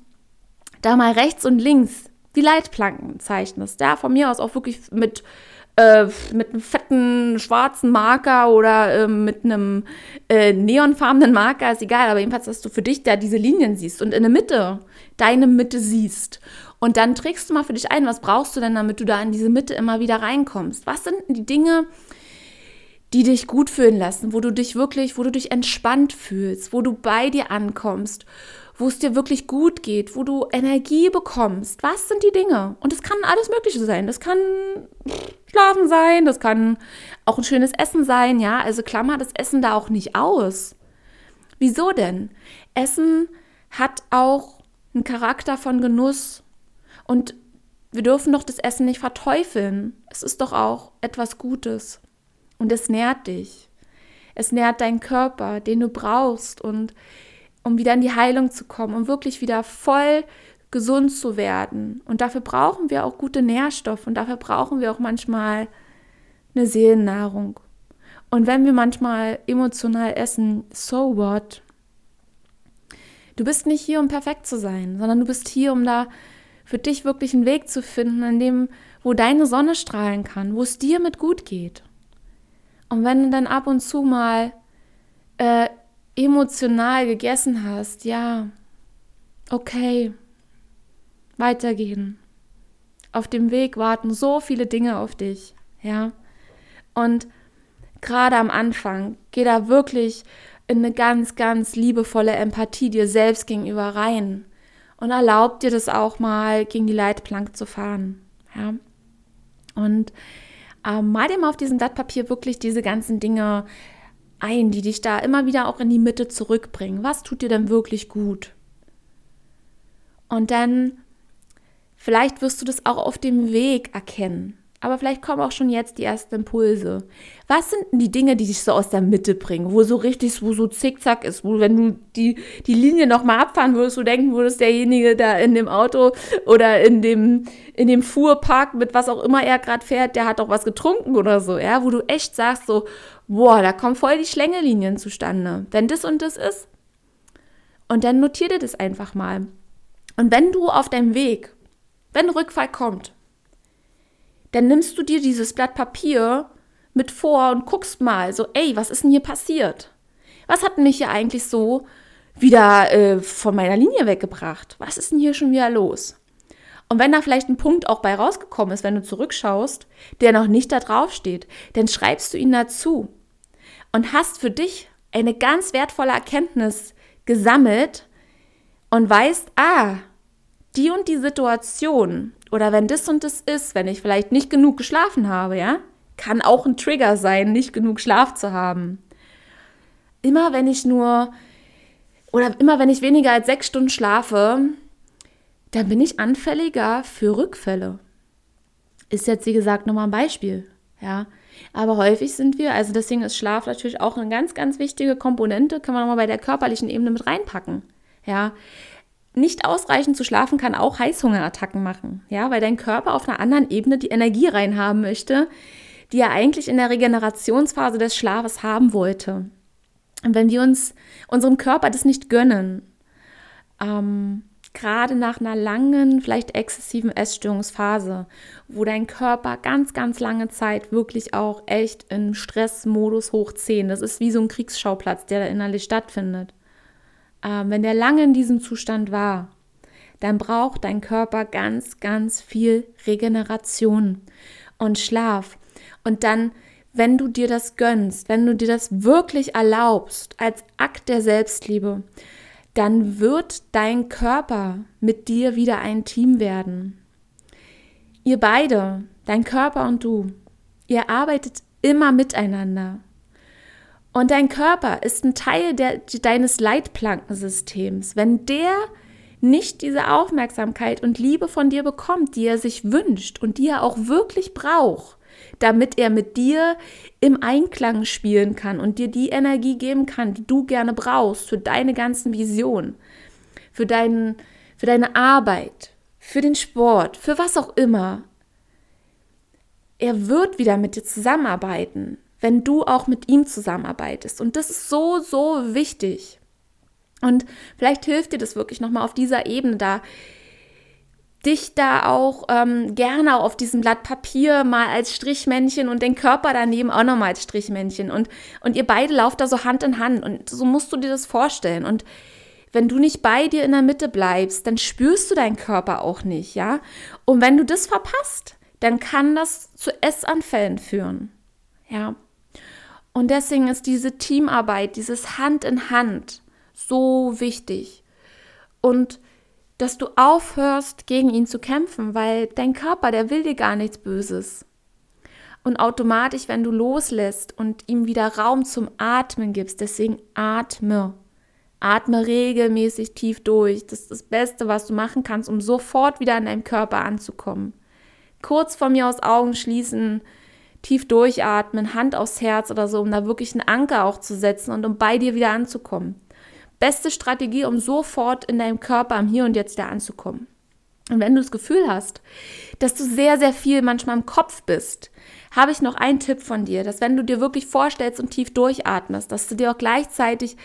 da mal rechts und links die Leitplanken zeichnest. Da von mir aus auch wirklich mit, äh, mit einem fetten schwarzen Marker oder äh, mit einem äh, neonfarbenen Marker, ist egal, aber jedenfalls, dass du für dich da diese Linien siehst und in der Mitte, deine Mitte siehst. Und dann trägst du mal für dich ein, was brauchst du denn, damit du da in diese Mitte immer wieder reinkommst? Was sind die Dinge, die dich gut fühlen lassen, wo du dich wirklich, wo du dich entspannt fühlst, wo du bei dir ankommst, wo es dir wirklich gut geht, wo du Energie bekommst. Was sind die Dinge? Und es kann alles Mögliche sein. Das kann Schlafen sein, das kann auch ein schönes Essen sein, ja. Also klammer das Essen da auch nicht aus. Wieso denn? Essen hat auch einen Charakter von Genuss. Und wir dürfen doch das Essen nicht verteufeln. Es ist doch auch etwas Gutes. Und es nährt dich. Es nährt deinen Körper, den du brauchst und um wieder in die Heilung zu kommen, um wirklich wieder voll gesund zu werden. Und dafür brauchen wir auch gute Nährstoffe und dafür brauchen wir auch manchmal eine Seelennahrung. Und wenn wir manchmal emotional essen, so what? Du bist nicht hier, um perfekt zu sein, sondern du bist hier, um da für dich wirklich einen Weg zu finden, in dem, wo deine Sonne strahlen kann, wo es dir mit gut geht. Und wenn du dann ab und zu mal äh, emotional gegessen hast, ja, okay, weitergehen. Auf dem Weg warten so viele Dinge auf dich, ja. Und gerade am Anfang, geh da wirklich in eine ganz, ganz liebevolle Empathie dir selbst gegenüber rein und erlaub dir das auch mal gegen die Leitplanke zu fahren, ja. Und äh, mal dir mal auf diesem Blatt Papier wirklich diese ganzen Dinge ein, die dich da immer wieder auch in die Mitte zurückbringen. Was tut dir denn wirklich gut? Und dann, vielleicht wirst du das auch auf dem Weg erkennen. Aber vielleicht kommen auch schon jetzt die ersten Impulse. Was sind denn die Dinge, die dich so aus der Mitte bringen, wo so richtig, wo so zickzack ist, wo wenn du die, die Linie nochmal abfahren würdest, du denken würdest, derjenige da in dem Auto oder in dem, in dem Fuhrpark mit was auch immer er gerade fährt, der hat doch was getrunken oder so, ja, wo du echt sagst so, boah, da kommen voll die Schlängelinien zustande, wenn das und das ist. Und dann notier dir das einfach mal. Und wenn du auf deinem Weg, wenn Rückfall kommt, dann nimmst du dir dieses Blatt Papier mit vor und guckst mal so, ey, was ist denn hier passiert? Was hat mich hier eigentlich so wieder äh, von meiner Linie weggebracht? Was ist denn hier schon wieder los? Und wenn da vielleicht ein Punkt auch bei rausgekommen ist, wenn du zurückschaust, der noch nicht da drauf steht, dann schreibst du ihn dazu und hast für dich eine ganz wertvolle Erkenntnis gesammelt und weißt, ah, die und die Situation oder wenn das und das ist, wenn ich vielleicht nicht genug geschlafen habe, ja, kann auch ein Trigger sein, nicht genug Schlaf zu haben. Immer wenn ich nur oder immer wenn ich weniger als sechs Stunden schlafe, dann bin ich anfälliger für Rückfälle. Ist jetzt, wie gesagt, nochmal ein Beispiel. Ja, aber häufig sind wir, also deswegen ist Schlaf natürlich auch eine ganz, ganz wichtige Komponente, kann man nochmal bei der körperlichen Ebene mit reinpacken. Ja, nicht ausreichend zu schlafen kann auch Heißhungerattacken machen, ja, weil dein Körper auf einer anderen Ebene die Energie reinhaben möchte, die er eigentlich in der Regenerationsphase des Schlafes haben wollte. Und wenn wir uns unserem Körper das nicht gönnen, ähm, gerade nach einer langen, vielleicht exzessiven Essstörungsphase, wo dein Körper ganz, ganz lange Zeit wirklich auch echt im Stressmodus hoch 10, das ist wie so ein Kriegsschauplatz, der da innerlich stattfindet, äh, wenn der lange in diesem Zustand war, dann braucht dein Körper ganz, ganz viel Regeneration und Schlaf. Und dann, wenn du dir das gönnst, wenn du dir das wirklich erlaubst, als Akt der Selbstliebe, dann wird dein Körper mit dir wieder ein Team werden. Ihr beide, dein Körper und du, ihr arbeitet immer miteinander. Und dein Körper ist ein Teil der, deines Leitplankensystems. Wenn der nicht diese Aufmerksamkeit und Liebe von dir bekommt, die er sich wünscht und die er auch wirklich braucht, damit er mit dir im Einklang spielen kann und dir die Energie geben kann, die du gerne brauchst für deine ganzen Visionen, für, deinen, für deine Arbeit, für den Sport, für was auch immer. Er wird wieder mit dir zusammenarbeiten wenn du auch mit ihm zusammenarbeitest. Und das ist so, so wichtig. Und vielleicht hilft dir das wirklich nochmal auf dieser Ebene da, dich da auch ähm, gerne auf diesem Blatt Papier mal als Strichmännchen und den Körper daneben auch nochmal als Strichmännchen. Und, und ihr beide lauft da so Hand in Hand. Und so musst du dir das vorstellen. Und wenn du nicht bei dir in der Mitte bleibst, dann spürst du deinen Körper auch nicht, ja? Und wenn du das verpasst, dann kann das zu Essanfällen führen. Ja. Und deswegen ist diese Teamarbeit, dieses Hand in Hand so wichtig. Und dass du aufhörst, gegen ihn zu kämpfen, weil dein Körper, der will dir gar nichts Böses. Und automatisch, wenn du loslässt und ihm wieder Raum zum Atmen gibst, deswegen atme. Atme regelmäßig tief durch. Das ist das Beste, was du machen kannst, um sofort wieder in deinem Körper anzukommen. Kurz vor mir aus Augen schließen, tief durchatmen, Hand aufs Herz oder so, um da wirklich einen Anker auch zu setzen und um bei dir wieder anzukommen. Beste Strategie, um sofort in deinem Körper am Hier und Jetzt wieder anzukommen. Und wenn du das Gefühl hast, dass du sehr, sehr viel manchmal im Kopf bist, habe ich noch einen Tipp von dir, dass wenn du dir wirklich vorstellst und tief durchatmest, dass du dir auch gleichzeitig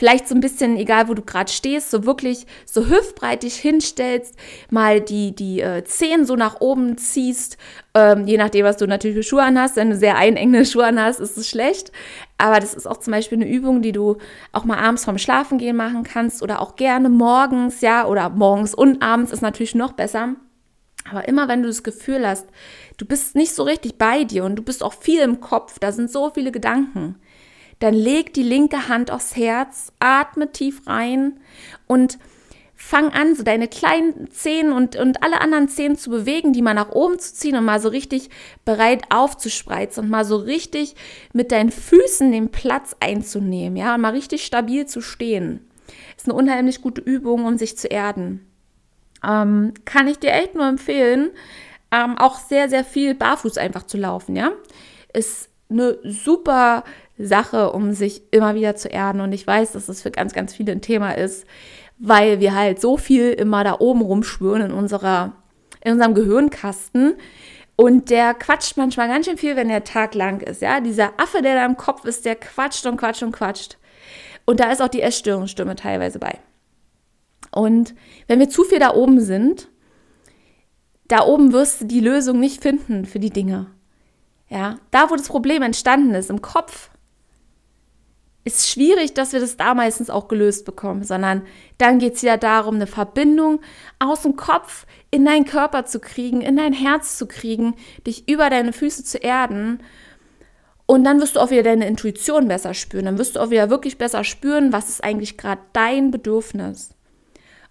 vielleicht so ein bisschen, egal wo du gerade stehst, so wirklich so hüftbreit dich hinstellst, mal die, die äh, Zehen so nach oben ziehst, ähm, je nachdem, was du natürlich für Schuhe an hast. Wenn du sehr einengende Schuhe an hast, ist es schlecht. Aber das ist auch zum Beispiel eine Übung, die du auch mal abends vorm Schlafengehen machen kannst oder auch gerne morgens, ja, oder morgens und abends ist natürlich noch besser. Aber immer wenn du das Gefühl hast, du bist nicht so richtig bei dir und du bist auch viel im Kopf, da sind so viele Gedanken, dann leg die linke Hand aufs Herz, atme tief rein und fang an, so deine kleinen Zehen und, und alle anderen Zehen zu bewegen, die mal nach oben zu ziehen und mal so richtig bereit aufzuspreizen und mal so richtig mit deinen Füßen den Platz einzunehmen, ja, und mal richtig stabil zu stehen. Ist eine unheimlich gute Übung, um sich zu erden. Ähm, kann ich dir echt nur empfehlen, ähm, auch sehr, sehr viel barfuß einfach zu laufen, ja. Ist eine super Sache, um sich immer wieder zu erden. Und ich weiß, dass das für ganz, ganz viele ein Thema ist, weil wir halt so viel immer da oben rumschwören in unserer, in unserem Gehirnkasten. Und der quatscht manchmal ganz schön viel, wenn der Tag lang ist. Ja, dieser Affe, der da im Kopf ist, der quatscht und quatscht und quatscht. Und da ist auch die Essstörungsstimme teilweise bei. Und wenn wir zu viel da oben sind, da oben wirst du die Lösung nicht finden für die Dinge. Ja, da wo das Problem entstanden ist, im Kopf, ist schwierig, dass wir das da meistens auch gelöst bekommen, sondern dann geht es ja darum, eine Verbindung aus dem Kopf in deinen Körper zu kriegen, in dein Herz zu kriegen, dich über deine Füße zu erden. Und dann wirst du auch wieder deine Intuition besser spüren. Dann wirst du auch wieder wirklich besser spüren, was ist eigentlich gerade dein Bedürfnis.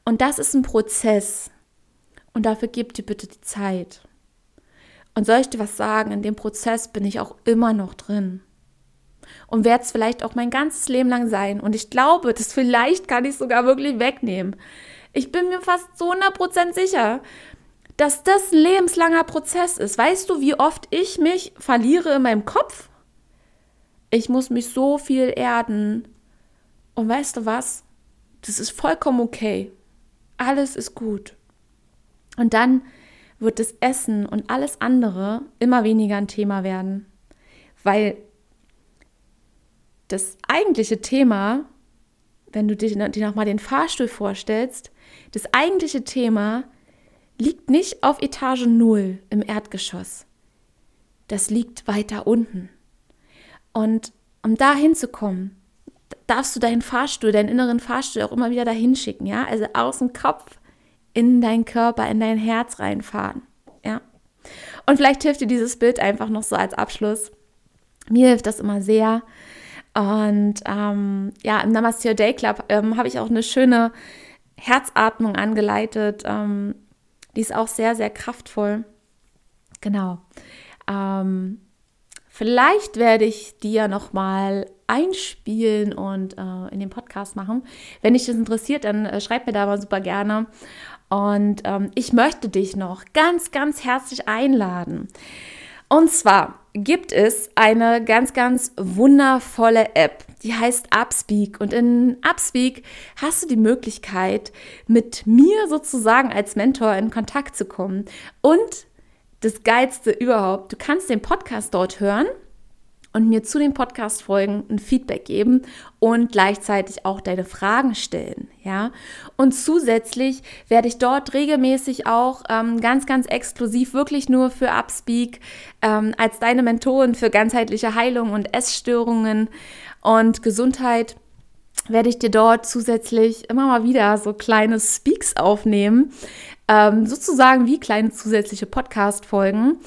Und das ist ein Prozess. Und dafür gib dir bitte die Zeit. Und soll ich dir was sagen? In dem Prozess bin ich auch immer noch drin und werde es vielleicht auch mein ganzes Leben lang sein. Und ich glaube, das vielleicht kann ich sogar wirklich wegnehmen. Ich bin mir fast zu 100% sicher, dass das ein lebenslanger Prozess ist. Weißt du, wie oft ich mich verliere in meinem Kopf? Ich muss mich so viel erden. Und weißt du was? Das ist vollkommen okay. Alles ist gut. Und dann wird das Essen und alles andere immer weniger ein Thema werden. Weil das eigentliche Thema, wenn du dir, nochmal den Fahrstuhl vorstellst, das eigentliche Thema liegt nicht auf Etage 0 im Erdgeschoss. Das liegt weiter unten. Und um da hinzukommen, darfst du deinen Fahrstuhl, deinen inneren Fahrstuhl auch immer wieder dahin schicken, ja? Also aus dem Kopf in deinen Körper, in dein Herz reinfahren. Ja. Und vielleicht hilft dir dieses Bild einfach noch so als Abschluss. Mir hilft das immer sehr. Und ähm, ja, im Namaste Your Day Club ähm, habe ich auch eine schöne Herzatmung angeleitet. Ähm, die ist auch sehr, sehr kraftvoll. Genau. Ähm, vielleicht werde ich die ja nochmal einspielen und äh, in den Podcast machen. Wenn dich das interessiert, dann äh, schreib mir da mal super gerne. Und ähm, ich möchte dich noch ganz, ganz herzlich einladen. Und zwar gibt es eine ganz, ganz wundervolle App, die heißt Upspeak. Und in Upspeak hast du die Möglichkeit, mit mir sozusagen als Mentor in Kontakt zu kommen. Und das Geilste überhaupt, du kannst den Podcast dort hören und mir zu den Podcast-Folgen ein Feedback geben und gleichzeitig auch deine Fragen stellen, ja. Und zusätzlich werde ich dort regelmäßig auch ähm, ganz, ganz exklusiv wirklich nur für Upspeak ähm, als deine Mentorin für ganzheitliche Heilung und Essstörungen und Gesundheit werde ich dir dort zusätzlich immer mal wieder so kleine Speaks aufnehmen, ähm, sozusagen wie kleine zusätzliche Podcast-Folgen,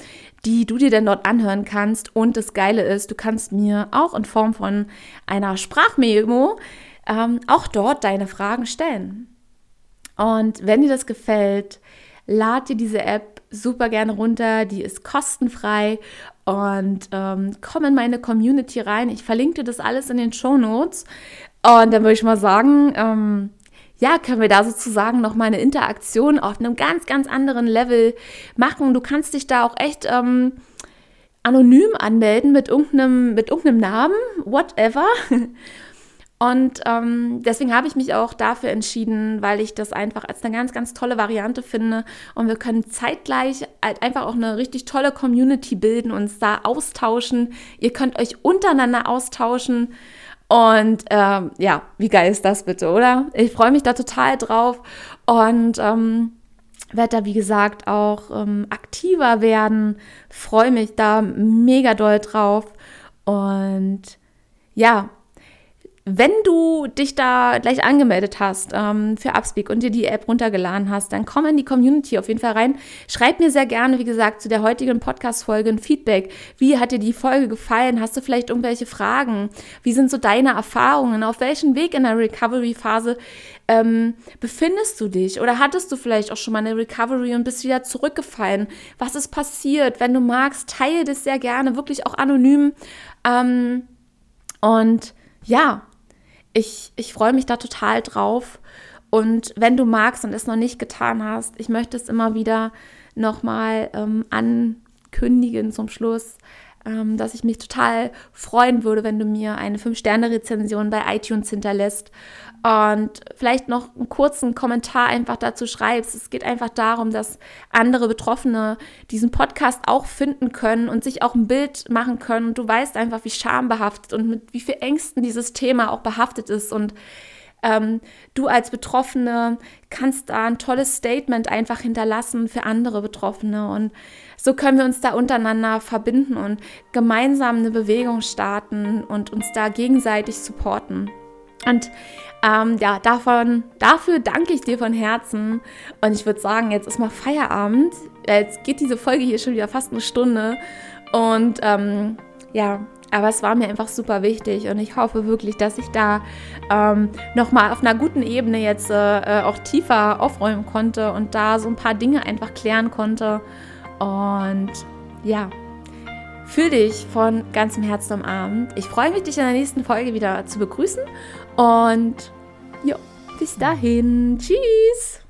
die du dir dann dort anhören kannst. Und das Geile ist, du kannst mir auch in Form von einer Sprachmemo ähm, auch dort deine Fragen stellen. Und wenn dir das gefällt, lad dir diese App super gerne runter. Die ist kostenfrei und ähm, komm in meine Community rein. Ich verlinke dir das alles in den Show Notes. Und dann würde ich mal sagen, ähm, ja, können wir da sozusagen noch mal eine Interaktion auf einem ganz, ganz anderen Level machen. Du kannst dich da auch echt ähm, anonym anmelden mit irgendeinem, mit irgendeinem Namen, whatever. Und ähm, deswegen habe ich mich auch dafür entschieden, weil ich das einfach als eine ganz, ganz tolle Variante finde. Und wir können zeitgleich halt einfach auch eine richtig tolle Community bilden, uns da austauschen. Ihr könnt euch untereinander austauschen. Und ähm, ja, wie geil ist das bitte, oder? Ich freue mich da total drauf und ähm, werde da, wie gesagt, auch ähm, aktiver werden. Freue mich da mega doll drauf. Und ja, wenn du dich da gleich angemeldet hast ähm, für Upspeak und dir die App runtergeladen hast, dann komm in die Community auf jeden Fall rein. Schreib mir sehr gerne, wie gesagt, zu der heutigen Podcast-Folge ein Feedback. Wie hat dir die Folge gefallen? Hast du vielleicht irgendwelche Fragen? Wie sind so deine Erfahrungen? Auf welchem Weg in der Recovery-Phase ähm, befindest du dich? Oder hattest du vielleicht auch schon mal eine Recovery und bist wieder zurückgefallen? Was ist passiert? Wenn du magst, teile das sehr gerne, wirklich auch anonym. Ähm, und ja, ich, ich freue mich da total drauf. Und wenn du magst und es noch nicht getan hast, ich möchte es immer wieder nochmal ähm, ankündigen zum Schluss, ähm, dass ich mich total freuen würde, wenn du mir eine 5-Sterne-Rezension bei iTunes hinterlässt und vielleicht noch einen kurzen Kommentar einfach dazu schreibst. Es geht einfach darum, dass andere Betroffene diesen Podcast auch finden können und sich auch ein Bild machen können. Und du weißt einfach, wie schambehaftet und mit wie viel Ängsten dieses Thema auch behaftet ist. Und ähm, du als Betroffene kannst da ein tolles Statement einfach hinterlassen für andere Betroffene. Und so können wir uns da untereinander verbinden und gemeinsam eine Bewegung starten und uns da gegenseitig supporten. Und ähm, ja, davon, dafür danke ich dir von Herzen. Und ich würde sagen, jetzt ist mal Feierabend. Jetzt geht diese Folge hier schon wieder fast eine Stunde. Und ähm, ja, aber es war mir einfach super wichtig und ich hoffe wirklich, dass ich da ähm, nochmal auf einer guten Ebene jetzt äh, auch tiefer aufräumen konnte und da so ein paar Dinge einfach klären konnte. Und ja, fühl dich von ganzem Herzen umarmt. Ich freue mich, dich in der nächsten Folge wieder zu begrüßen und ja, bis dahin. Tschüss.